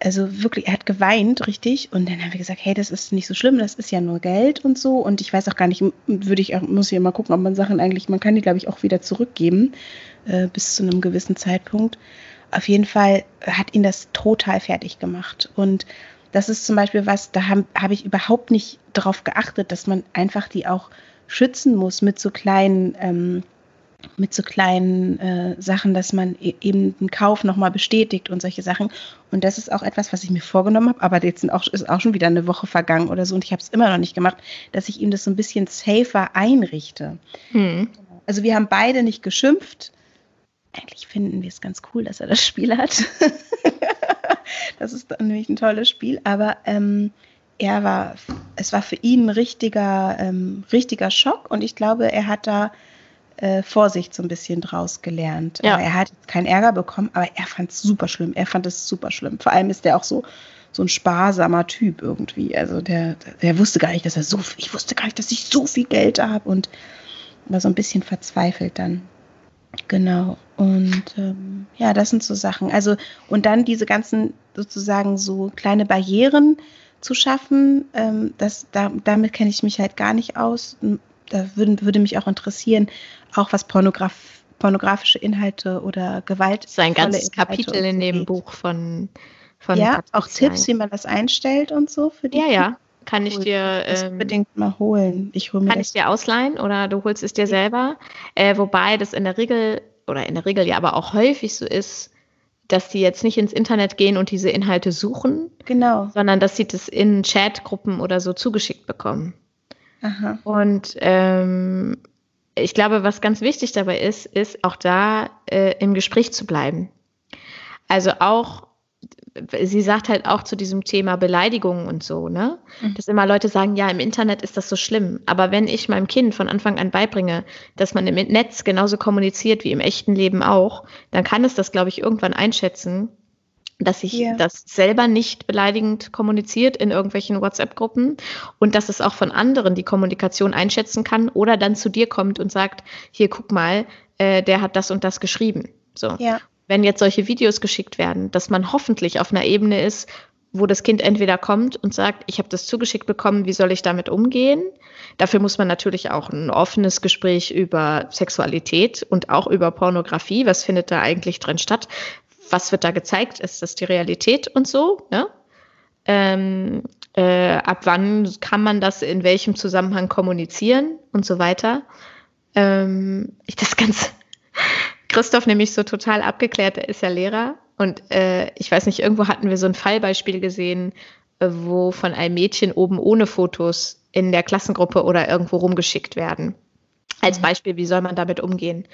also wirklich, er hat geweint, richtig. Und dann haben wir gesagt, hey, das ist nicht so schlimm, das ist ja nur Geld und so. Und ich weiß auch gar nicht, würde ich, muss ich mal gucken, ob man Sachen eigentlich, man kann die, glaube ich, auch wieder zurückgeben, äh, bis zu einem gewissen Zeitpunkt. Auf jeden Fall hat ihn das total fertig gemacht. Und das ist zum Beispiel was, da habe hab ich überhaupt nicht darauf geachtet, dass man einfach die auch schützen muss mit so kleinen ähm, mit so kleinen äh, Sachen, dass man e eben den Kauf nochmal bestätigt und solche Sachen. Und das ist auch etwas, was ich mir vorgenommen habe, aber jetzt sind auch, ist auch schon wieder eine Woche vergangen oder so und ich habe es immer noch nicht gemacht, dass ich ihm das so ein bisschen safer einrichte. Hm. Also wir haben beide nicht geschimpft. Eigentlich finden wir es ganz cool, dass er das Spiel hat. das ist nämlich ein tolles Spiel, aber ähm, er war, es war für ihn ein richtiger, ähm, richtiger Schock und ich glaube, er hat da äh, Vorsicht so ein bisschen draus gelernt. Ja. er hat keinen Ärger bekommen, aber er fand es super schlimm. Er fand es super schlimm. Vor allem ist er auch so, so ein sparsamer Typ irgendwie. Also der, der wusste gar nicht, dass er so, ich wusste gar nicht, dass ich so viel Geld habe und war so ein bisschen verzweifelt dann. Genau. Und ähm, ja, das sind so Sachen. Also, und dann diese ganzen sozusagen so kleine Barrieren zu schaffen, ähm, das, da, damit kenne ich mich halt gar nicht aus da würden, würde mich auch interessieren, auch was Pornograf pornografische Inhalte oder Gewalt. Das ist ein ganzes Inhalte Kapitel in dem Buch von, von Ja, Patricia. auch Tipps, wie man das einstellt und so für die. Ja, ja. Kann ich dir ähm, unbedingt mal holen. Ich hol mir kann ich dir ausleihen oder du holst es dir selber? Äh, wobei das in der Regel oder in der Regel ja aber auch häufig so ist, dass die jetzt nicht ins Internet gehen und diese Inhalte suchen, genau. sondern dass sie das in Chatgruppen oder so zugeschickt bekommen. Aha. Und ähm, ich glaube, was ganz wichtig dabei ist, ist auch da äh, im Gespräch zu bleiben. Also auch sie sagt halt auch zu diesem Thema Beleidigungen und so, ne? Mhm. Dass immer Leute sagen, ja, im Internet ist das so schlimm. Aber wenn ich meinem Kind von Anfang an beibringe, dass man im Netz genauso kommuniziert wie im echten Leben auch, dann kann es das, glaube ich, irgendwann einschätzen, dass ich yeah. das selber nicht beleidigend kommuniziert in irgendwelchen WhatsApp-Gruppen und dass es auch von anderen die Kommunikation einschätzen kann oder dann zu dir kommt und sagt, hier guck mal, äh, der hat das und das geschrieben. So. Ja wenn jetzt solche Videos geschickt werden, dass man hoffentlich auf einer Ebene ist, wo das Kind entweder kommt und sagt, ich habe das zugeschickt bekommen, wie soll ich damit umgehen? Dafür muss man natürlich auch ein offenes Gespräch über Sexualität und auch über Pornografie, was findet da eigentlich drin statt? Was wird da gezeigt? Ist das die Realität und so? Ne? Ähm, äh, ab wann kann man das in welchem Zusammenhang kommunizieren und so weiter? Ähm, ich das ganz Christoph nämlich so total abgeklärt, er ist ja Lehrer und äh, ich weiß nicht, irgendwo hatten wir so ein Fallbeispiel gesehen, äh, wo von einem Mädchen oben ohne Fotos in der Klassengruppe oder irgendwo rumgeschickt werden. Als mhm. Beispiel, wie soll man damit umgehen?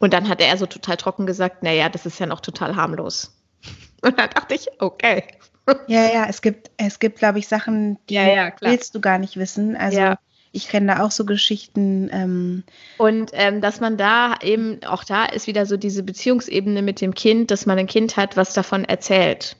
Und dann hat er so total trocken gesagt, naja, das ist ja noch total harmlos. Und da dachte ich, okay. Ja, ja, es gibt, es gibt, glaube ich, Sachen, die ja, ja, willst du gar nicht wissen. Also ja. Ich kenne da auch so Geschichten. Ähm und ähm, dass man da eben, auch da ist wieder so diese Beziehungsebene mit dem Kind, dass man ein Kind hat, was davon erzählt.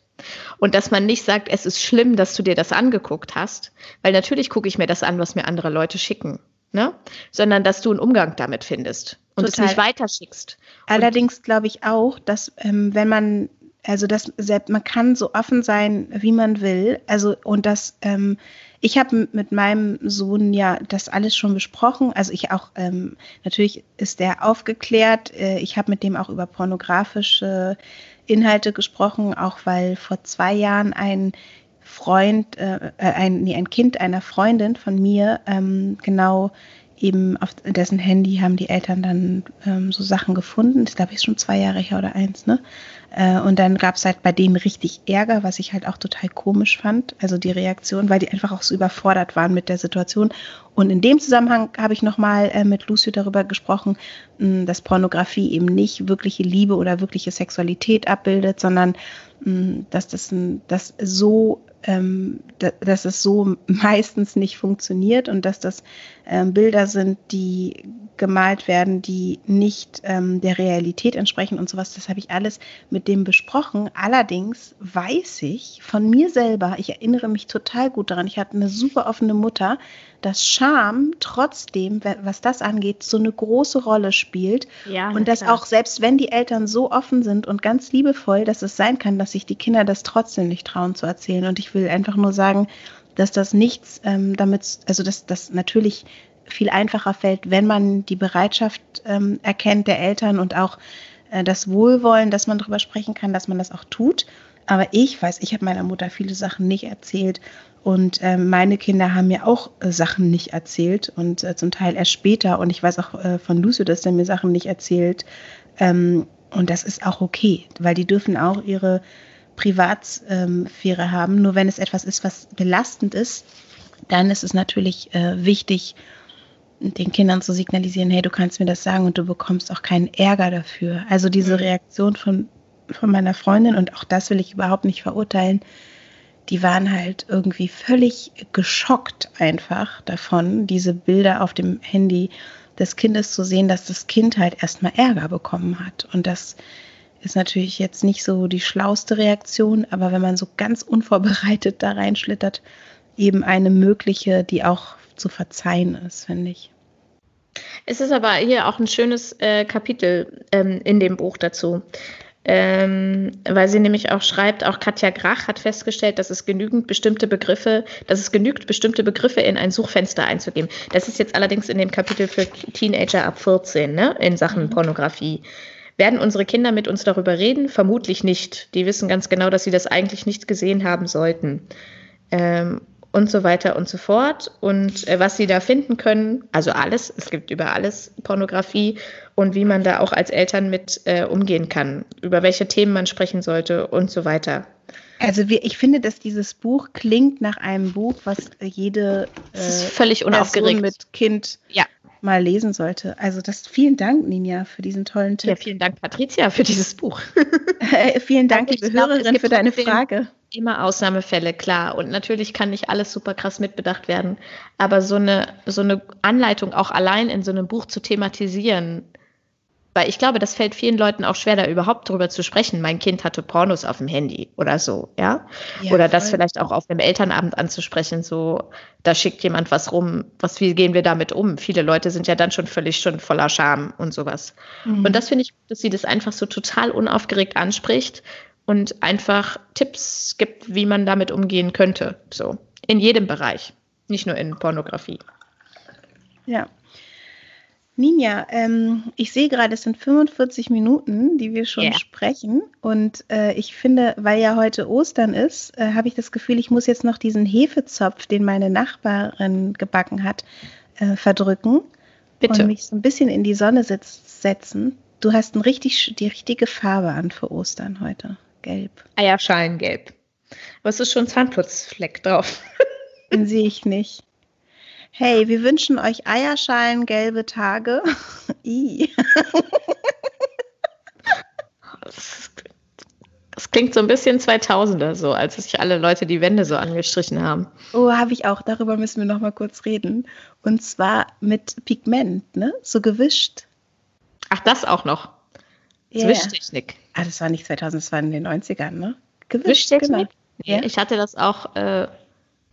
Und dass man nicht sagt, es ist schlimm, dass du dir das angeguckt hast, weil natürlich gucke ich mir das an, was mir andere Leute schicken, ne? Sondern dass du einen Umgang damit findest und Total. es nicht weiterschickst. Allerdings glaube ich auch, dass ähm, wenn man also dass selbst man kann so offen sein, wie man will. Also und das ähm, ich habe mit meinem Sohn ja das alles schon besprochen. Also ich auch, ähm, natürlich ist der aufgeklärt. Äh, ich habe mit dem auch über pornografische Inhalte gesprochen, auch weil vor zwei Jahren ein Freund, äh, äh ein, nee, ein Kind einer Freundin von mir ähm, genau eben auf dessen Handy haben die Eltern dann ähm, so Sachen gefunden. Das glaube ich schon zwei Jahre her oder eins, ne? Äh, und dann gab es halt bei denen richtig Ärger, was ich halt auch total komisch fand. Also die Reaktion, weil die einfach auch so überfordert waren mit der Situation. Und in dem Zusammenhang habe ich nochmal äh, mit Lucio darüber gesprochen, mh, dass Pornografie eben nicht wirkliche Liebe oder wirkliche Sexualität abbildet, sondern mh, dass das, das so ähm, dass es so meistens nicht funktioniert und dass das ähm, Bilder sind, die gemalt werden, die nicht ähm, der Realität entsprechen und sowas. Das habe ich alles mit dem besprochen. Allerdings weiß ich von mir selber, ich erinnere mich total gut daran, ich hatte eine super offene Mutter, dass Scham trotzdem, was das angeht, so eine große Rolle spielt. Ja, und dass klar. auch selbst wenn die Eltern so offen sind und ganz liebevoll, dass es sein kann, dass sich die Kinder das trotzdem nicht trauen zu erzählen. Und ich will einfach nur sagen, dass das nichts ähm, damit, also dass das natürlich viel einfacher fällt, wenn man die Bereitschaft ähm, erkennt der Eltern und auch äh, das Wohlwollen, dass man darüber sprechen kann, dass man das auch tut. Aber ich weiß, ich habe meiner Mutter viele Sachen nicht erzählt und äh, meine Kinder haben mir auch äh, Sachen nicht erzählt und äh, zum Teil erst später. Und ich weiß auch äh, von Lucio, dass er mir Sachen nicht erzählt. Ähm, und das ist auch okay, weil die dürfen auch ihre Privatsphäre haben. Nur wenn es etwas ist, was belastend ist, dann ist es natürlich äh, wichtig, den Kindern zu signalisieren, hey, du kannst mir das sagen und du bekommst auch keinen Ärger dafür. Also diese mhm. Reaktion von, von meiner Freundin, und auch das will ich überhaupt nicht verurteilen, die waren halt irgendwie völlig geschockt einfach davon, diese Bilder auf dem Handy des Kindes zu sehen, dass das Kind halt erstmal Ärger bekommen hat. Und das ist natürlich jetzt nicht so die schlauste Reaktion, aber wenn man so ganz unvorbereitet da reinschlittert, eben eine mögliche, die auch zu verzeihen ist, finde ich. Es ist aber hier auch ein schönes äh, Kapitel ähm, in dem Buch dazu. Ähm, weil sie nämlich auch schreibt, auch Katja Grach hat festgestellt, dass es genügend bestimmte Begriffe, dass es genügt, bestimmte Begriffe in ein Suchfenster einzugeben. Das ist jetzt allerdings in dem Kapitel für Teenager ab 14, ne, in Sachen mhm. Pornografie. Werden unsere Kinder mit uns darüber reden? Vermutlich nicht. Die wissen ganz genau, dass sie das eigentlich nicht gesehen haben sollten. Ähm, und so weiter und so fort. Und äh, was sie da finden können, also alles, es gibt über alles Pornografie und wie man da auch als Eltern mit äh, umgehen kann, über welche Themen man sprechen sollte und so weiter. Also wir, ich finde, dass dieses Buch klingt nach einem Buch, was jede äh, völlig unaufgeregt mit Kind ja. Mal lesen sollte. Also das vielen Dank, Ninja, für diesen tollen Tipp. Ja, vielen Dank, Patricia, für dieses Buch. äh, vielen Dank, liebe Hörerin, für deine Frage. Immer Ausnahmefälle, klar. Und natürlich kann nicht alles super krass mitbedacht werden. Aber so eine, so eine Anleitung auch allein in so einem Buch zu thematisieren, weil ich glaube, das fällt vielen Leuten auch schwer, da überhaupt drüber zu sprechen. Mein Kind hatte Pornos auf dem Handy oder so, ja. ja oder voll. das vielleicht auch auf einem Elternabend anzusprechen, so, da schickt jemand was rum, was, wie gehen wir damit um? Viele Leute sind ja dann schon völlig schon voller Scham und sowas. Mhm. Und das finde ich, dass sie das einfach so total unaufgeregt anspricht und einfach Tipps gibt, wie man damit umgehen könnte. So, in jedem Bereich, nicht nur in Pornografie. Ja, Ninja, ähm, ich sehe gerade, es sind 45 Minuten, die wir schon yeah. sprechen. Und äh, ich finde, weil ja heute Ostern ist, äh, habe ich das Gefühl, ich muss jetzt noch diesen Hefezopf, den meine Nachbarin gebacken hat, äh, verdrücken. Bitte. Und mich so ein bisschen in die Sonne setzen. Du hast ein richtig, die richtige Farbe an für Ostern heute. Gelb. Eierschalengelb. Aber es ist schon Zahnputzfleck drauf. Den sehe ich nicht. Hey, wir wünschen euch Eierschalen, gelbe Tage. das klingt so ein bisschen 2000er so, als sich alle Leute die Wände so angestrichen haben. Oh, habe ich auch. Darüber müssen wir noch mal kurz reden. Und zwar mit Pigment, ne? So gewischt. Ach, das auch noch. Yeah. Wischtechnik. Ah, das war nicht 2000, das war in den 90ern, ne? Gewischt, Wischtechnik? Genau. Nee, Ich hatte das auch, äh,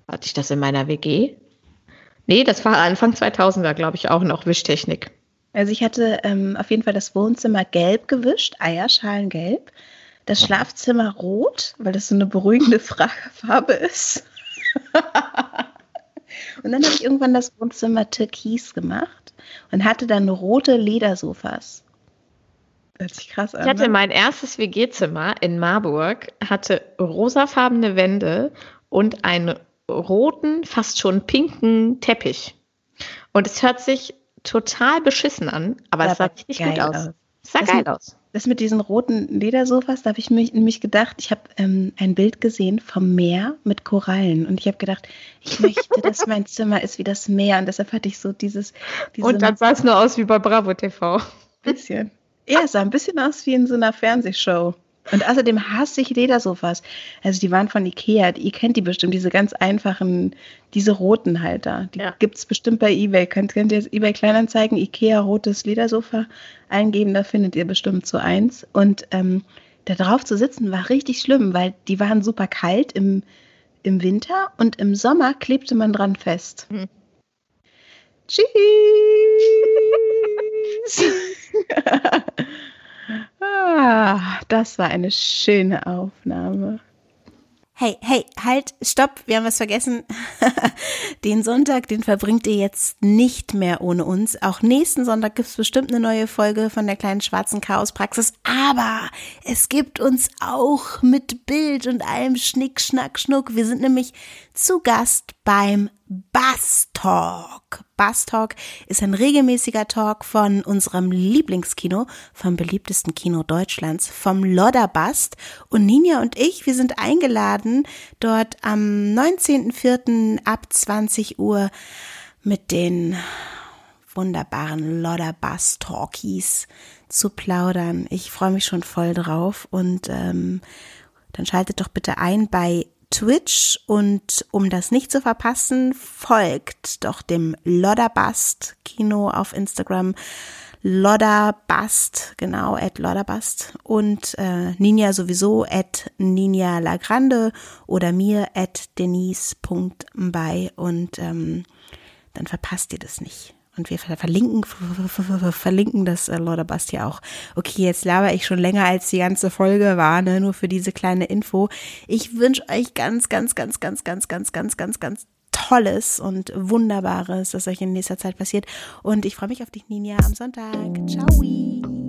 hatte ich das in meiner WG? Nee, das war Anfang 2000er, glaube ich, auch noch Wischtechnik. Also ich hatte ähm, auf jeden Fall das Wohnzimmer gelb gewischt, Eierschalengelb. Das Schlafzimmer rot, weil das so eine beruhigende Farbe ist. und dann habe ich irgendwann das Wohnzimmer türkis gemacht und hatte dann rote Ledersofas. Hört sich krass an. Ich hatte ne? mein erstes WG-Zimmer in Marburg, hatte rosafarbene Wände und ein roten, fast schon pinken Teppich. Und es hört sich total beschissen an, aber es sah richtig gut aus. aus. Es sah das geil mit, aus. Das mit diesen roten Ledersofas, da habe ich mich, nämlich gedacht, ich habe ähm, ein Bild gesehen vom Meer mit Korallen und ich habe gedacht, ich möchte, dass mein Zimmer ist wie das Meer und deshalb hatte ich so dieses. und dann sah es nur aus wie bei Bravo TV. Bisschen. Ja, es sah ein bisschen aus wie in so einer Fernsehshow. Und außerdem hasse ich Ledersofas. Also die waren von Ikea. Ihr kennt die bestimmt, diese ganz einfachen, diese roten Halter. Die ja. gibt es bestimmt bei Ebay. Könnt, könnt ihr jetzt Ebay Kleinanzeigen, Ikea rotes Ledersofa eingeben, da findet ihr bestimmt so eins. Und ähm, da drauf zu sitzen war richtig schlimm, weil die waren super kalt im, im Winter und im Sommer klebte man dran fest. Hm. Tschüss! Ah, das war eine schöne Aufnahme. Hey, hey, halt, stopp, wir haben was vergessen. den Sonntag, den verbringt ihr jetzt nicht mehr ohne uns. Auch nächsten Sonntag gibt es bestimmt eine neue Folge von der kleinen schwarzen Chaospraxis. Aber es gibt uns auch mit Bild und allem Schnick, Schnack, Schnuck. Wir sind nämlich zu Gast beim Bass Talk. Bass Talk ist ein regelmäßiger Talk von unserem Lieblingskino, vom beliebtesten Kino Deutschlands, vom Lodderbast. Und Ninja und ich, wir sind eingeladen, dort am 19.04. ab 20 Uhr mit den wunderbaren Lodderbast Talkies zu plaudern. Ich freue mich schon voll drauf und ähm, dann schaltet doch bitte ein bei Twitch und um das nicht zu verpassen, folgt doch dem Lodderbast Kino auf Instagram. Lodderbast, genau, at Lodderbast und äh, Ninja sowieso at Ninja Lagrande oder mir at denise.by und ähm, dann verpasst ihr das nicht. Und wir verlinken, verlinken das äh, Lord Bastia auch. Okay, jetzt laber ich schon länger als die ganze Folge war, ne? Nur für diese kleine Info. Ich wünsche euch ganz, ganz, ganz, ganz, ganz, ganz, ganz, ganz, ganz Tolles und Wunderbares, das euch in nächster Zeit passiert. Und ich freue mich auf dich, Ninja, am Sonntag. Ciao.